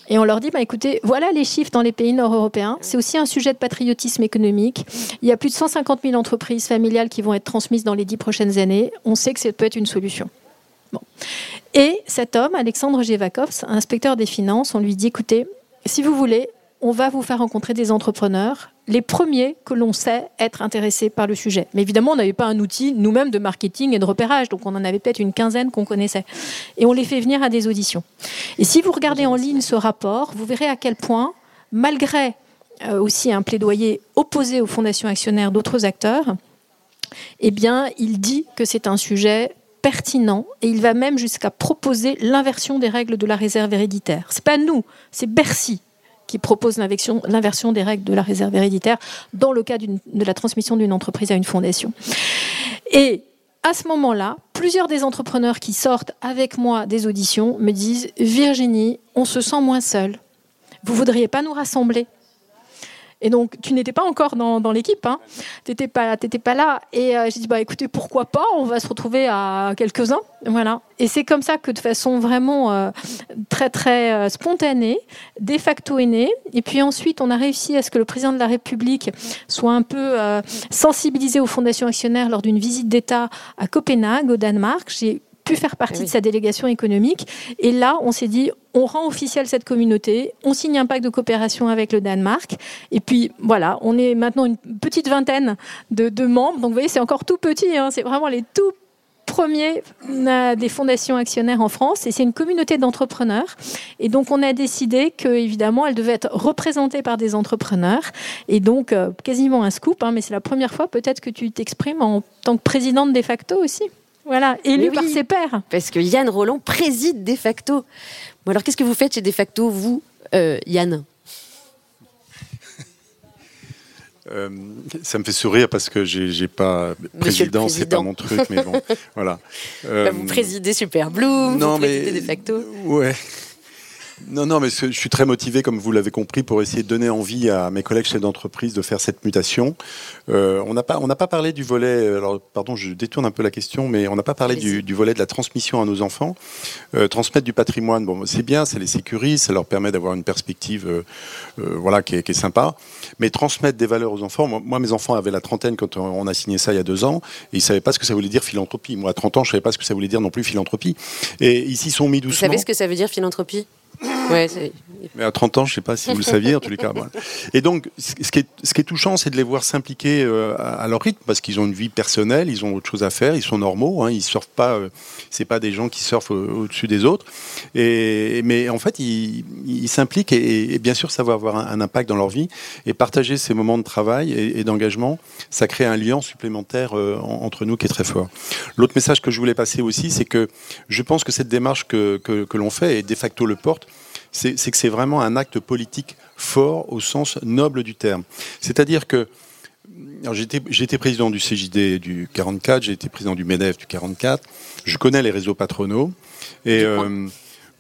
Et on leur dit, bah, écoutez, voilà les chiffres dans les pays nord-européens. C'est aussi un sujet de patriotisme économique. Il y a plus de 150 000 entreprises familiales qui vont être transmises dans les dix prochaines années. On sait que ça peut être une solution. Bon. Et cet homme, Alexandre Gévakovs, inspecteur des finances, on lui dit, écoutez, si vous voulez, on va vous faire rencontrer des entrepreneurs, les premiers que l'on sait être intéressés par le sujet. Mais évidemment, on n'avait pas un outil nous-mêmes de marketing et de repérage, donc on en avait peut-être une quinzaine qu'on connaissait. Et on les fait venir à des auditions. Et si vous regardez en ligne ce rapport, vous verrez à quel point, malgré euh, aussi un plaidoyer opposé aux fondations actionnaires d'autres acteurs, eh bien, il dit que c'est un sujet pertinent et il va même jusqu'à proposer l'inversion des règles de la réserve héréditaire. C'est pas nous, c'est Bercy qui propose l'inversion des règles de la réserve héréditaire dans le cas de la transmission d'une entreprise à une fondation. Et à ce moment-là, plusieurs des entrepreneurs qui sortent avec moi des auditions me disent Virginie, on se sent moins seul. Vous voudriez pas nous rassembler et donc, tu n'étais pas encore dans, l'équipe, hein. tu n'étais pas, pas là. Et euh, j'ai dit, bah, écoutez, pourquoi pas, on va se retrouver à quelques-uns. Voilà. Et c'est comme ça que de façon vraiment euh, très, très euh, spontanée, de facto est né. Et puis ensuite, on a réussi à ce que le président de la République soit un peu sensibilisé aux fondations actionnaires lors d'une visite d'État à Copenhague, au Danemark. Pu faire partie ah de sa délégation économique. Et là, on s'est dit, on rend officiel cette communauté, on signe un pacte de coopération avec le Danemark. Et puis voilà, on est maintenant une petite vingtaine de, membres. Donc vous voyez, c'est encore tout petit. Hein. c'est vraiment les tout premiers des fondations actionnaires en France et c'est une communauté d'entrepreneurs et donc on a décidé que évidemment elle devait être représentée par des entrepreneurs et donc euh, quasiment un scoop hein, mais c'est la première fois peut-être que tu t'exprimes en tant que présidente de facto aussi. Voilà, élu par ses pairs. Parce que Yann Roland préside de facto. Bon, alors qu'est-ce que vous faites chez de facto, vous, euh, Yann? Euh, ça me fait sourire parce que j'ai pas président, c'est pas mon truc, mais bon, voilà. Bah, vous présidez Super Bloom, non, vous présidez mais, de facto. Ouais. Non, non, mais je suis très motivé, comme vous l'avez compris, pour essayer de donner envie à mes collègues chefs d'entreprise de faire cette mutation. Euh, on n'a pas, on n'a pas parlé du volet. Alors, pardon, je détourne un peu la question, mais on n'a pas parlé du, volet de la transmission à nos enfants. Euh, transmettre du patrimoine, bon, c'est bien, ça les sécurise, ça leur permet d'avoir une perspective, euh, voilà, qui est, sympa. Mais transmettre des valeurs aux enfants. Moi, mes enfants avaient la trentaine quand on a signé ça il y a deux ans, et ils savaient pas ce que ça voulait dire philanthropie. Moi, à 30 ans, je savais pas ce que ça voulait dire non plus philanthropie. Et ici, sont mis doucement. Vous savez ce que ça veut dire philanthropie? Ouais, Mais à 30 ans, je ne sais pas si vous le saviez, en tous les cas. Et donc, ce qui est, ce qui est touchant, c'est de les voir s'impliquer euh, à leur rythme, parce qu'ils ont une vie personnelle, ils ont autre chose à faire, ils sont normaux, hein, ils surfent pas, euh, c'est pas des gens qui surfent au- au-dessus des autres. Et, mais en fait, ils s'impliquent et, et bien sûr, ça va avoir un, impact dans leur vie. Et partager ces moments de travail et, et d'engagement, ça crée un lien supplémentaire euh, en- entre nous qui est très fort. L'autre message que je voulais passer aussi, c'est que je pense que cette démarche que, que, que l'on fait, et de facto le porte, c'est que c'est vraiment un acte politique fort au sens noble du terme. C'est-à-dire que J'étais président du CJD du 44, j'ai été président du MEDEF du 44. Je connais les réseaux patronaux. Et euh,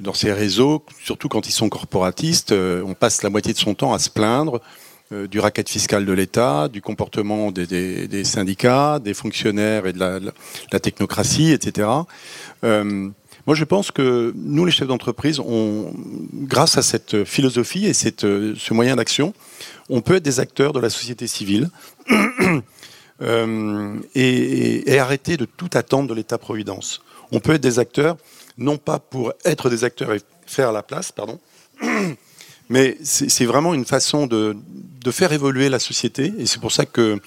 dans ces réseaux, surtout quand ils sont corporatistes, euh, on passe la moitié de son temps à se plaindre euh, du racket fiscal de l'État, du comportement des, des- des syndicats, des fonctionnaires et de la technocratie, etc. Moi, je pense que nous, les chefs d'entreprise, grâce à cette philosophie et cette, ce moyen d'action, on peut être des acteurs de la société civile euh, et, et arrêter de tout attendre de l'État-providence. On peut être des acteurs, non pas pour être des acteurs et faire la place, pardon, mais c'est vraiment une façon de, faire évoluer la société. Et c'est pour ça que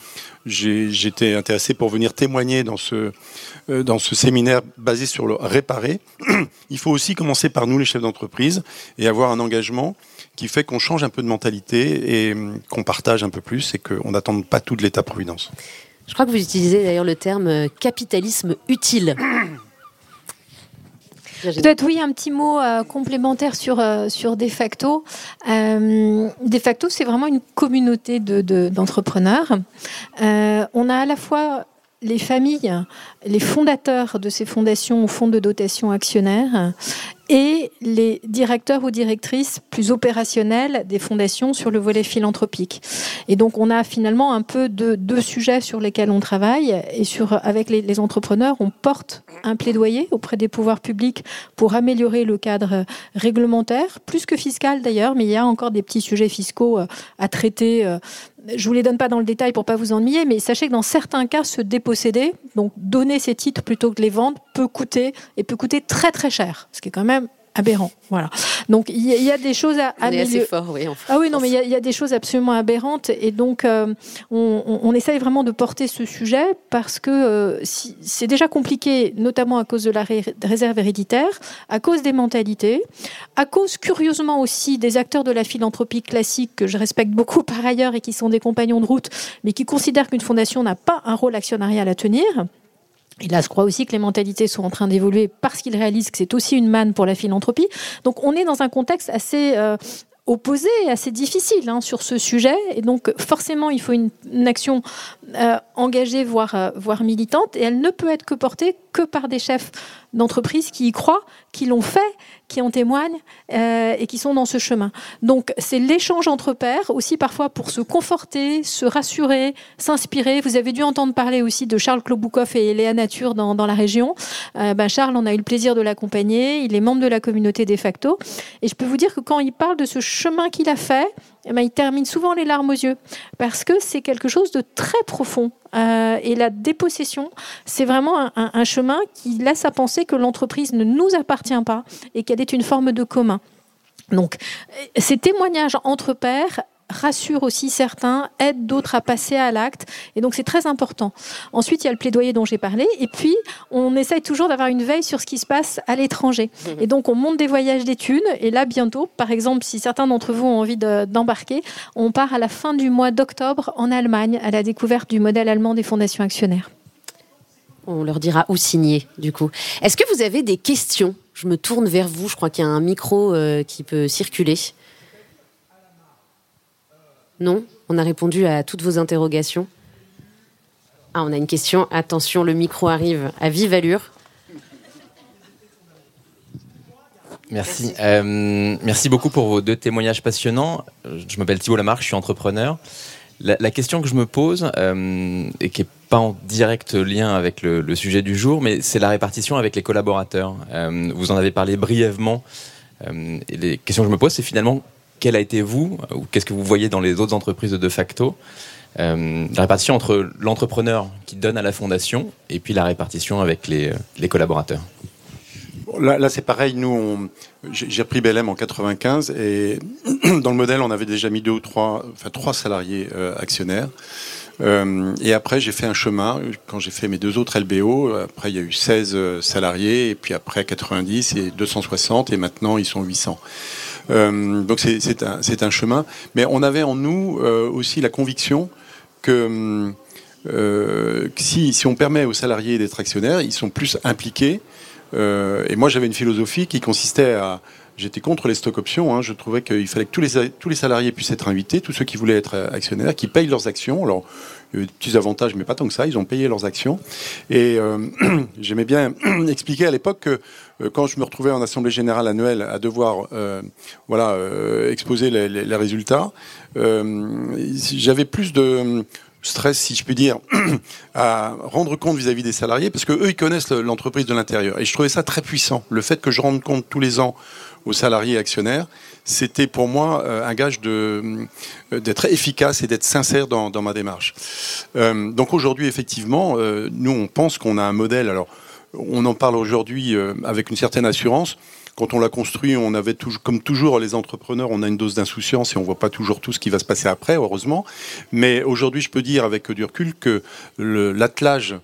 j'étais intéressé pour venir témoigner dans ce, euh, dans ce séminaire basé sur le réparer. Il faut aussi commencer par nous, les chefs d'entreprise, et avoir un engagement qui fait qu'on change un peu de mentalité et hum, qu'on partage un peu plus et qu'on n'attende pas tout de l'État-providence. Je crois que vous utilisez d'ailleurs le terme euh, capitalisme utile. Peut-être oui, un petit mot euh, complémentaire sur, euh, sur De facto. Euh, de facto, c'est vraiment une communauté de- de- d'entrepreneurs. On a à la fois les familles, les fondateurs de ces fondations ou fonds de dotation actionnaires et les directeurs ou directrices plus opérationnels des fondations sur le volet philanthropique. Et donc, on a finalement un peu de, deux sujets sur lesquels on travaille. Et sur, avec les, les entrepreneurs, on porte un plaidoyer auprès des pouvoirs publics pour améliorer le cadre réglementaire, plus que fiscal d'ailleurs, mais il y a encore des petits sujets fiscaux euh, à traiter. euh. Je vous les donne pas dans le détail pour pas vous ennuyer, mais sachez que dans certains cas, se déposséder, donc donner ses titres plutôt que les vendre, peut coûter et peut coûter très très cher, ce qui est quand même aberrant. Voilà. Donc il y, a- il y a des choses à est assez améliorer. fort, oui. en. Ah oui, non, mais il y a- il y, a des choses absolument aberrantes et donc euh, on, on- on essaye vraiment de porter ce sujet parce que euh, si- c'est déjà compliqué, notamment à cause de la ré- réserve héréditaire, à cause des mentalités, à cause curieusement aussi des acteurs de la philanthropie classique que je respecte beaucoup par ailleurs et qui sont des compagnons de route, mais qui considèrent qu'une fondation n'a pas un rôle actionnarial à tenir. Et là, je crois aussi que les mentalités sont en train d'évoluer parce qu'ils réalisent que c'est aussi une manne pour la philanthropie. Donc, on est dans un contexte assez euh, opposé, assez difficile hein, sur ce sujet. Et donc, forcément, il faut une, une action euh, engagée, voire, euh, voire militante. Et elle ne peut être que portée que par des chefs d'entreprise qui y croient, qui l'ont fait, qui en témoignent euh, et qui sont dans ce chemin. Donc, c'est l'échange entre pairs, aussi parfois pour se conforter, se rassurer, s'inspirer. Vous avez dû entendre parler aussi de Charles Kloboukov et Léa Nature dans, la région. Euh, ben Charles, on a eu le plaisir de l'accompagner. Il est membre de la communauté de facto. Et je peux vous dire que quand il parle de ce chemin qu'il a fait, eh ben, il termine souvent les larmes aux yeux parce que c'est quelque chose de très profond. Euh, et la dépossession, c'est vraiment un, un- chemin qui laisse à penser que l'entreprise ne nous appartient pas et qu'elle est une forme de commun. Donc, ces témoignages entre pairs rassurent aussi certains, aident d'autres à passer à l'acte. Et donc, c'est très important. Ensuite, il y a le plaidoyer dont j'ai parlé. Et puis, on essaye toujours d'avoir une veille sur ce qui se passe à l'étranger. Et donc, on monte des voyages d'études. Et là, bientôt, par exemple, si certains d'entre vous ont envie de- d'embarquer, on part à la fin du mois d'octobre en Allemagne à la découverte du modèle allemand des fondations actionnaires. On leur dira où signer, du coup. Est-ce que vous avez des questions? Je me tourne vers vous. Je crois qu'il y a un micro euh, qui peut circuler. Non On a répondu à toutes vos interrogations. Ah, on a une question. Attention, le micro arrive à vive allure. Merci. Euh, merci beaucoup pour vos deux témoignages passionnants. Je m'appelle Thibault Lamarche, je suis entrepreneur. La, question que je me pose, euh, et qui n'est pas en direct lien avec le, sujet du jour, mais c'est la répartition avec les collaborateurs. Euh, vous en avez parlé brièvement. Et les questions que je me pose, c'est finalement quel a été vous, ou qu'est-ce que vous voyez dans les autres entreprises de facto euh, La répartition entre l'entrepreneur qui donne à la fondation et puis la répartition avec les, les collaborateurs? Là, c'est pareil. Nous, j'ai repris BLM en 95 et dans le modèle, on avait déjà mis deux ou trois, enfin trois salariés actionnaires. Euh, et après, j'ai fait un chemin. Quand j'ai fait mes deux autres LBO, après, il y a eu 16 euh, salariés, et puis après 90 et 260, et maintenant, ils sont 800. Euh, donc, c'est un, chemin. Mais on avait en nous euh, aussi la conviction que, que si, on permet aux salariés d'être actionnaires, ils sont plus impliqués. et moi, j'avais une philosophie qui consistait à J'étais contre les stock options. Hein. Je trouvais qu'il fallait que tous les, salariés puissent être invités, tous ceux qui voulaient être actionnaires, qui payent leurs actions. Eu des petits avantages, mais pas tant que ça. Ils ont payé leurs actions. Et euh, j'aimais bien expliquer à l'époque que euh, quand je me retrouvais en assemblée générale annuelle à devoir euh, voilà, exposer les, résultats, j'avais plus de stress, si je puis dire, à rendre compte vis-à-vis des salariés, parce que eux, ils connaissent l'entreprise de l'intérieur. Et je trouvais ça très puissant. Le fait que je rende compte tous les ans aux salariés actionnaires, c'était pour moi euh, un gage euh, d'être efficace et d'être sincère dans, ma démarche. Euh, donc aujourd'hui, effectivement, nous, on pense qu'on a un modèle. Alors, on en parle aujourd'hui avec une certaine assurance. Quand on l'a construit, on avait toujours, comme toujours les entrepreneurs, on a une dose d'insouciance et on voit pas toujours tout ce qui va se passer après, heureusement. Mais aujourd'hui, je peux dire avec du recul que l'attelage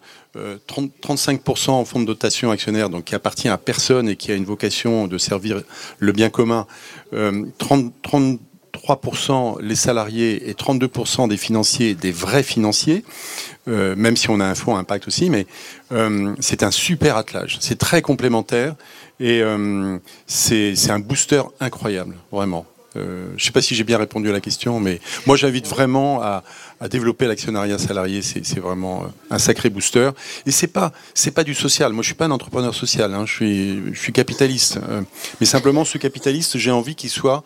30, 35% en fonds de dotation actionnaire, donc qui appartient à personne et qui a une vocation de servir le bien commun, euh, 30, 33% les salariés et 32% des financiers, des vrais financiers, euh, même si on a un fonds impact aussi, mais euh, c'est un super attelage. C'est très complémentaire et euh, c'est un booster incroyable, vraiment. Euh, je ne sais pas si j'ai bien répondu à la question, mais moi j'invite vraiment à, à développer l'actionnariat salarié. C'est vraiment un sacré booster. Et c'est pas c'est pas du social. Moi je suis pas un entrepreneur social. Hein. Je suis je suis capitaliste. Euh, mais simplement ce capitaliste, j'ai envie qu'il soit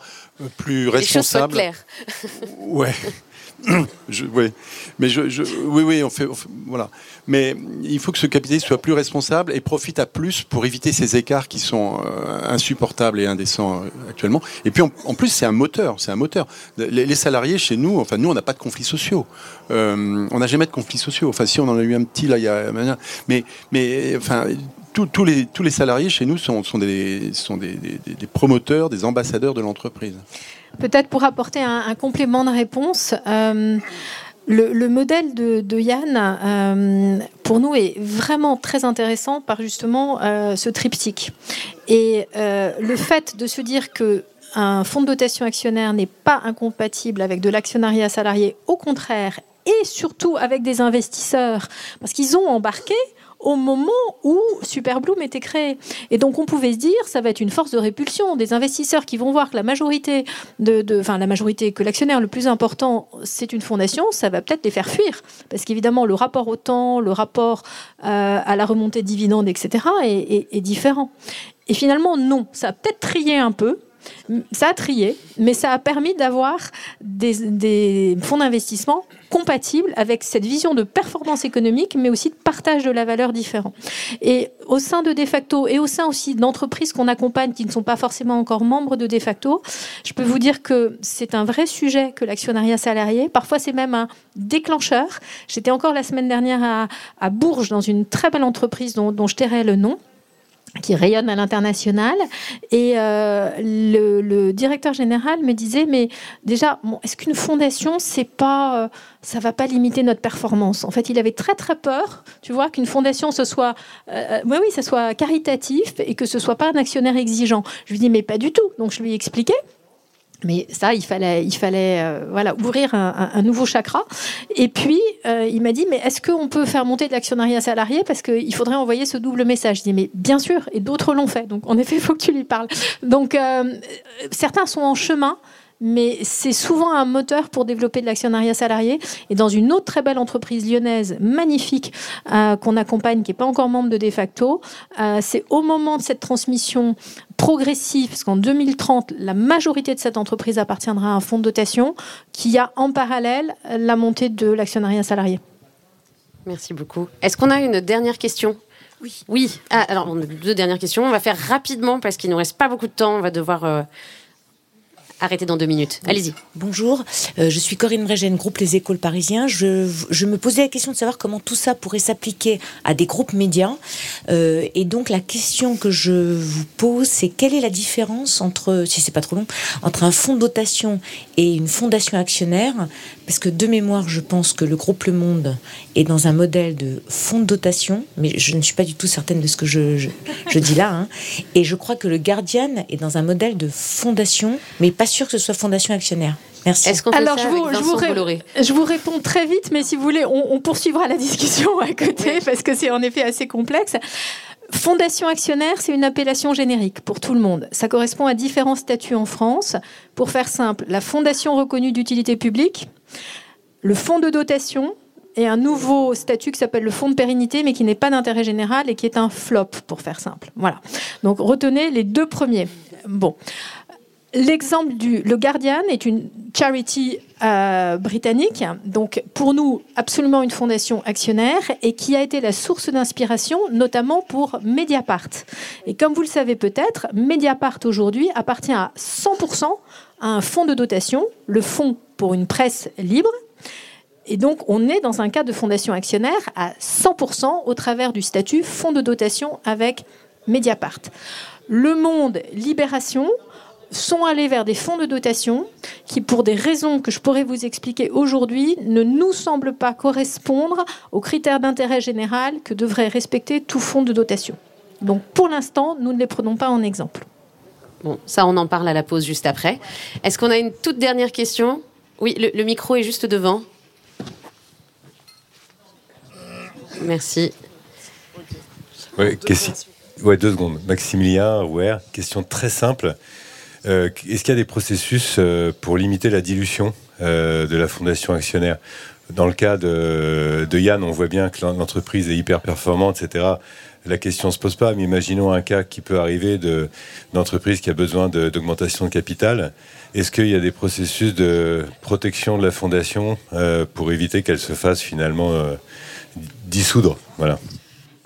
plus responsable. Les choses soient claires. ouais. je, oui, mais je, je, oui, oui, on fait, voilà. Mais il faut que ce capitaliste soit plus responsable et profite à plus pour éviter ces écarts qui sont euh, insupportables et indécents euh, actuellement. Et puis en, plus, c'est un moteur, c'est un moteur. Les, salariés chez nous, enfin nous, on n'a pas de conflits sociaux. Euh, on n'a jamais de conflits sociaux. Enfin, si on en a eu un petit là, il y a, mais, mais enfin. Tous, tous, les, tous les salariés chez nous sont, sont, des, sont des, des, des promoteurs, des ambassadeurs de l'entreprise. Peut-être pour apporter un, complément de réponse, euh, le, le, modèle de, Yann, euh, pour nous, est vraiment très intéressant par justement euh, ce triptyque. Et le fait de se dire que un fonds de dotation actionnaire n'est pas incompatible avec de l'actionnariat salarié, au contraire, et surtout avec des investisseurs, parce qu'ils ont embarqué au moment où Superbloom était créé. Et donc on pouvait se dire, ça va être une force de répulsion des investisseurs qui vont voir que la majorité de, enfin la majorité, que l'actionnaire le plus important, c'est une fondation, ça va peut-être les faire fuir, parce qu'évidemment le rapport au temps, le rapport euh, à la remontée de dividendes, etc. est, est, est différent. Et finalement non, ça a peut-être trié un peu, ça a trié, mais ça a permis d'avoir des, fonds d'investissement compatibles avec cette vision de performance économique, mais aussi de partage de la valeur différent. Et au sein de De facto et au sein aussi d'entreprises qu'on accompagne qui ne sont pas forcément encore membres de De facto, je peux vous dire que c'est un vrai sujet que l'actionnariat salarié. Parfois, c'est même un déclencheur. J'étais encore la semaine dernière à, à Bourges dans une très belle entreprise dont, dont je tairai le nom qui rayonne à l'international. Et euh, le, directeur général me disait, mais déjà, est-ce qu'une fondation, c'est pas, euh, ça va pas limiter notre performance? En fait, il avait très très peur, tu vois, qu'une fondation ce soit, euh, oui oui, ça soit caritatif et que ce soit pas un actionnaire exigeant. Je lui dis, mais pas du tout. Donc je lui ai expliqué. Mais ça, il fallait, il fallait euh, voilà, ouvrir un, nouveau chakra. Et puis, euh, il m'a dit, mais est-ce qu'on peut faire monter de l'actionnariat salarié? Parce qu'il faudrait envoyer ce double message. Je dis, mais bien sûr, et d'autres l'ont fait. Donc, en effet, il faut que tu lui parles. Donc, euh, certains sont en chemin mais c'est souvent un moteur pour développer de l'actionnariat salarié. Et dans une autre très belle entreprise lyonnaise, magnifique, qu'on accompagne, qui n'est pas encore membre de De facto, c'est au moment de cette transmission progressive, parce qu'en 2030, la majorité de cette entreprise appartiendra à un fonds de dotation, qui a en parallèle la montée de l'actionnariat salarié. Merci beaucoup. Est-ce qu'on a une dernière question? Oui. Oui. Ah, alors, on a deux dernières questions. On va faire rapidement parce qu'il ne nous reste pas beaucoup de temps. On va devoir... Euh arrêter dans deux minutes. Allez-y. Bonjour, euh, je suis Corinne Brégène, groupe Les Écoles Parisiens. Je, je, me posais la question de savoir comment tout ça pourrait s'appliquer à des groupes médias. Euh, et donc la question que je vous pose, c'est quelle est la différence entre, si c'est pas trop long, entre un fonds de dotation et une fondation actionnaire? Parce que de mémoire, je pense que le groupe Le Monde est dans un modèle de fonds de dotation, mais je ne suis pas du tout certaine de ce que je, je, dis là. Hein. Et je crois que le Guardian est dans un modèle de fondation, mais pas sûr que ce soit fondation actionnaire. Merci. Est-ce qu'on Alors, je, vous, je, vous réponds très vite, mais si vous voulez, on, poursuivra la discussion à côté parce que c'est en effet assez complexe. Fondation actionnaire, c'est une appellation générique pour tout le monde. Ça correspond à différents statuts en France. Pour faire simple, la fondation reconnue d'utilité publique, le fonds de dotation et un nouveau statut qui s'appelle le fonds de pérennité, mais qui n'est pas d'intérêt général et qui est un flop, pour faire simple. Voilà. Donc retenez les deux premiers. Bon. L'exemple du le Guardian est une charity euh, britannique, donc pour nous absolument une fondation actionnaire et qui a été la source d'inspiration notamment pour Mediapart. Et comme vous le savez peut-être, Mediapart aujourd'hui appartient à 100% à un fonds de dotation, le fonds pour une presse libre. Et donc on est dans un cas de fondation actionnaire à 100% au travers du statut fonds de dotation avec Mediapart. Le Monde Libération sont allés vers des fonds de dotation qui, pour des raisons que je pourrais vous expliquer aujourd'hui, ne nous semblent pas correspondre aux critères d'intérêt général que devrait respecter tout fonds de dotation. Donc pour l'instant, nous ne les prenons pas en exemple. Bon, ça on en parle à la pause juste après. Est-ce qu'on a une toute dernière question? Oui, le, micro est juste devant. Merci. Oui, ouais, deux secondes. Maximilien, ouais, question très simple. Euh, est-ce qu'il y a des processus euh, pour limiter la dilution euh, de la fondation actionnaire? Dans le cas de, Yann, on voit bien que l'entreprise est hyper performante, etc. La question ne se pose pas, mais imaginons un cas qui peut arriver d'entreprise qui a besoin d'augmentation de, capital. Est-ce qu'il y a des processus de protection de la fondation pour éviter qu'elle se fasse finalement dissoudre? Voilà.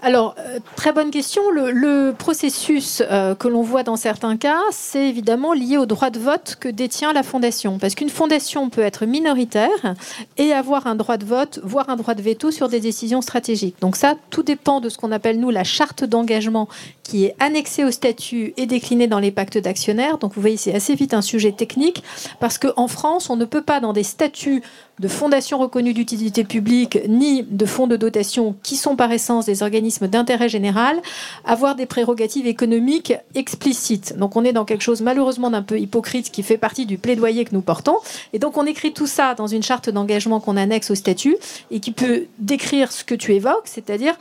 Alors, euh, très bonne question. Le, processus euh, que l'on voit dans certains cas, c'est évidemment lié au droit de vote que détient la fondation. Parce qu'une fondation peut être minoritaire et avoir un droit de vote, voire un droit de veto sur des décisions stratégiques. Donc ça, tout dépend de ce qu'on appelle, nous, la charte d'engagement qui est annexée au statut et déclinée dans les pactes d'actionnaires. Donc vous voyez, c'est assez vite un sujet technique parce qu'en France, on ne peut pas, dans des statuts de fondations reconnues d'utilité publique ni de fonds de dotation qui sont par essence des organismes d'intérêt général, avoir des prérogatives économiques explicites. Donc on est dans quelque chose malheureusement d'un peu hypocrite qui fait partie du plaidoyer que nous portons. Et donc on écrit tout ça dans une charte d'engagement qu'on annexe au statut et qui peut décrire ce que tu évoques, c'est-à-dire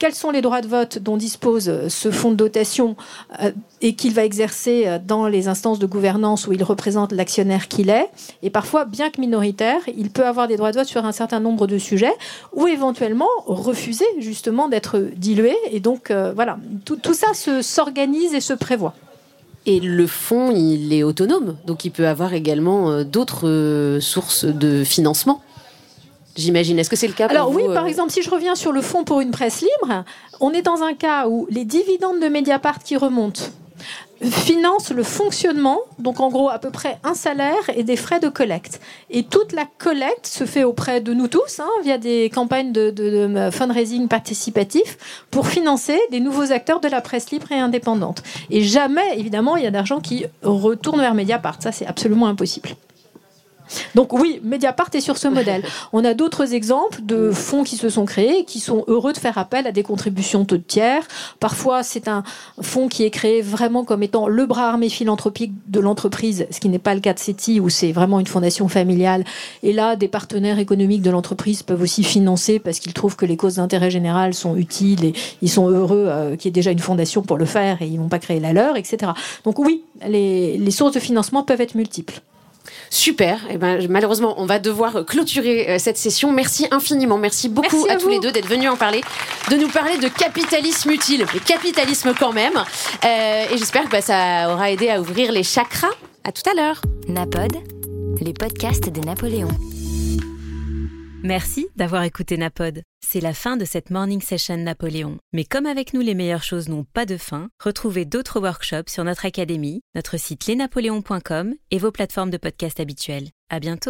quels sont les droits de vote dont dispose euh, ce fonds de dotation euh, et qu'il va exercer euh, dans les instances de gouvernance où il représente l'actionnaire qu'il est. Et parfois, bien que minoritaire, il peut avoir des droits de vote sur un certain nombre de sujets ou éventuellement refuser justement d'être dilué. Et donc, voilà, tout, tout ça s'organise et se prévoit. Et le fonds, il est autonome, donc il peut avoir également d'autres sources de financement j'imagine. Est-ce que c'est le cas Alors oui, par euh, exemple, si je reviens sur le fonds pour une presse libre, on est dans un cas où les dividendes de Mediapart qui remontent financent le fonctionnement, donc en gros à peu près un salaire et des frais de collecte. Et toute la collecte se fait auprès de nous tous, hein, via des campagnes de, de, fundraising participatif, pour financer des nouveaux acteurs de la presse libre et indépendante. Et jamais, évidemment, il y a d'argent qui retourne vers Mediapart. Ça, c'est absolument impossible. Donc oui, Mediapart est sur ce modèle. On a d'autres exemples de fonds qui se sont créés, qui sont heureux de faire appel à des contributions de tiers. Parfois, c'est un fonds qui est créé vraiment comme étant le bras armé philanthropique de l'entreprise, ce qui n'est pas le cas de CETI, où c'est vraiment une fondation familiale. Et là, des partenaires économiques de l'entreprise peuvent aussi financer parce qu'ils trouvent que les causes d'intérêt général sont utiles et ils sont heureux euh, qu'il y ait déjà une fondation pour le faire et ils ne vont pas créer la leur, etc. Donc oui, les sources de financement peuvent être multiples. Super. Et eh ben, malheureusement, on va devoir clôturer euh, cette session. Merci infiniment. Merci beaucoup à, tous les deux d'être venus en parler, de nous parler de capitalisme utile, mais capitalisme quand même. Euh, et j'espère que bah, ça aura aidé à ouvrir les chakras. À tout à l'heure. Napod, les podcasts de Napoléon. Merci d'avoir écouté Napod. C'est la fin de cette morning session Napoléon. Mais comme avec nous les meilleures choses n'ont pas de fin, retrouvez d'autres workshops sur notre académie, notre site lesnapoléons.com et vos plateformes de podcast habituelles. À bientôt!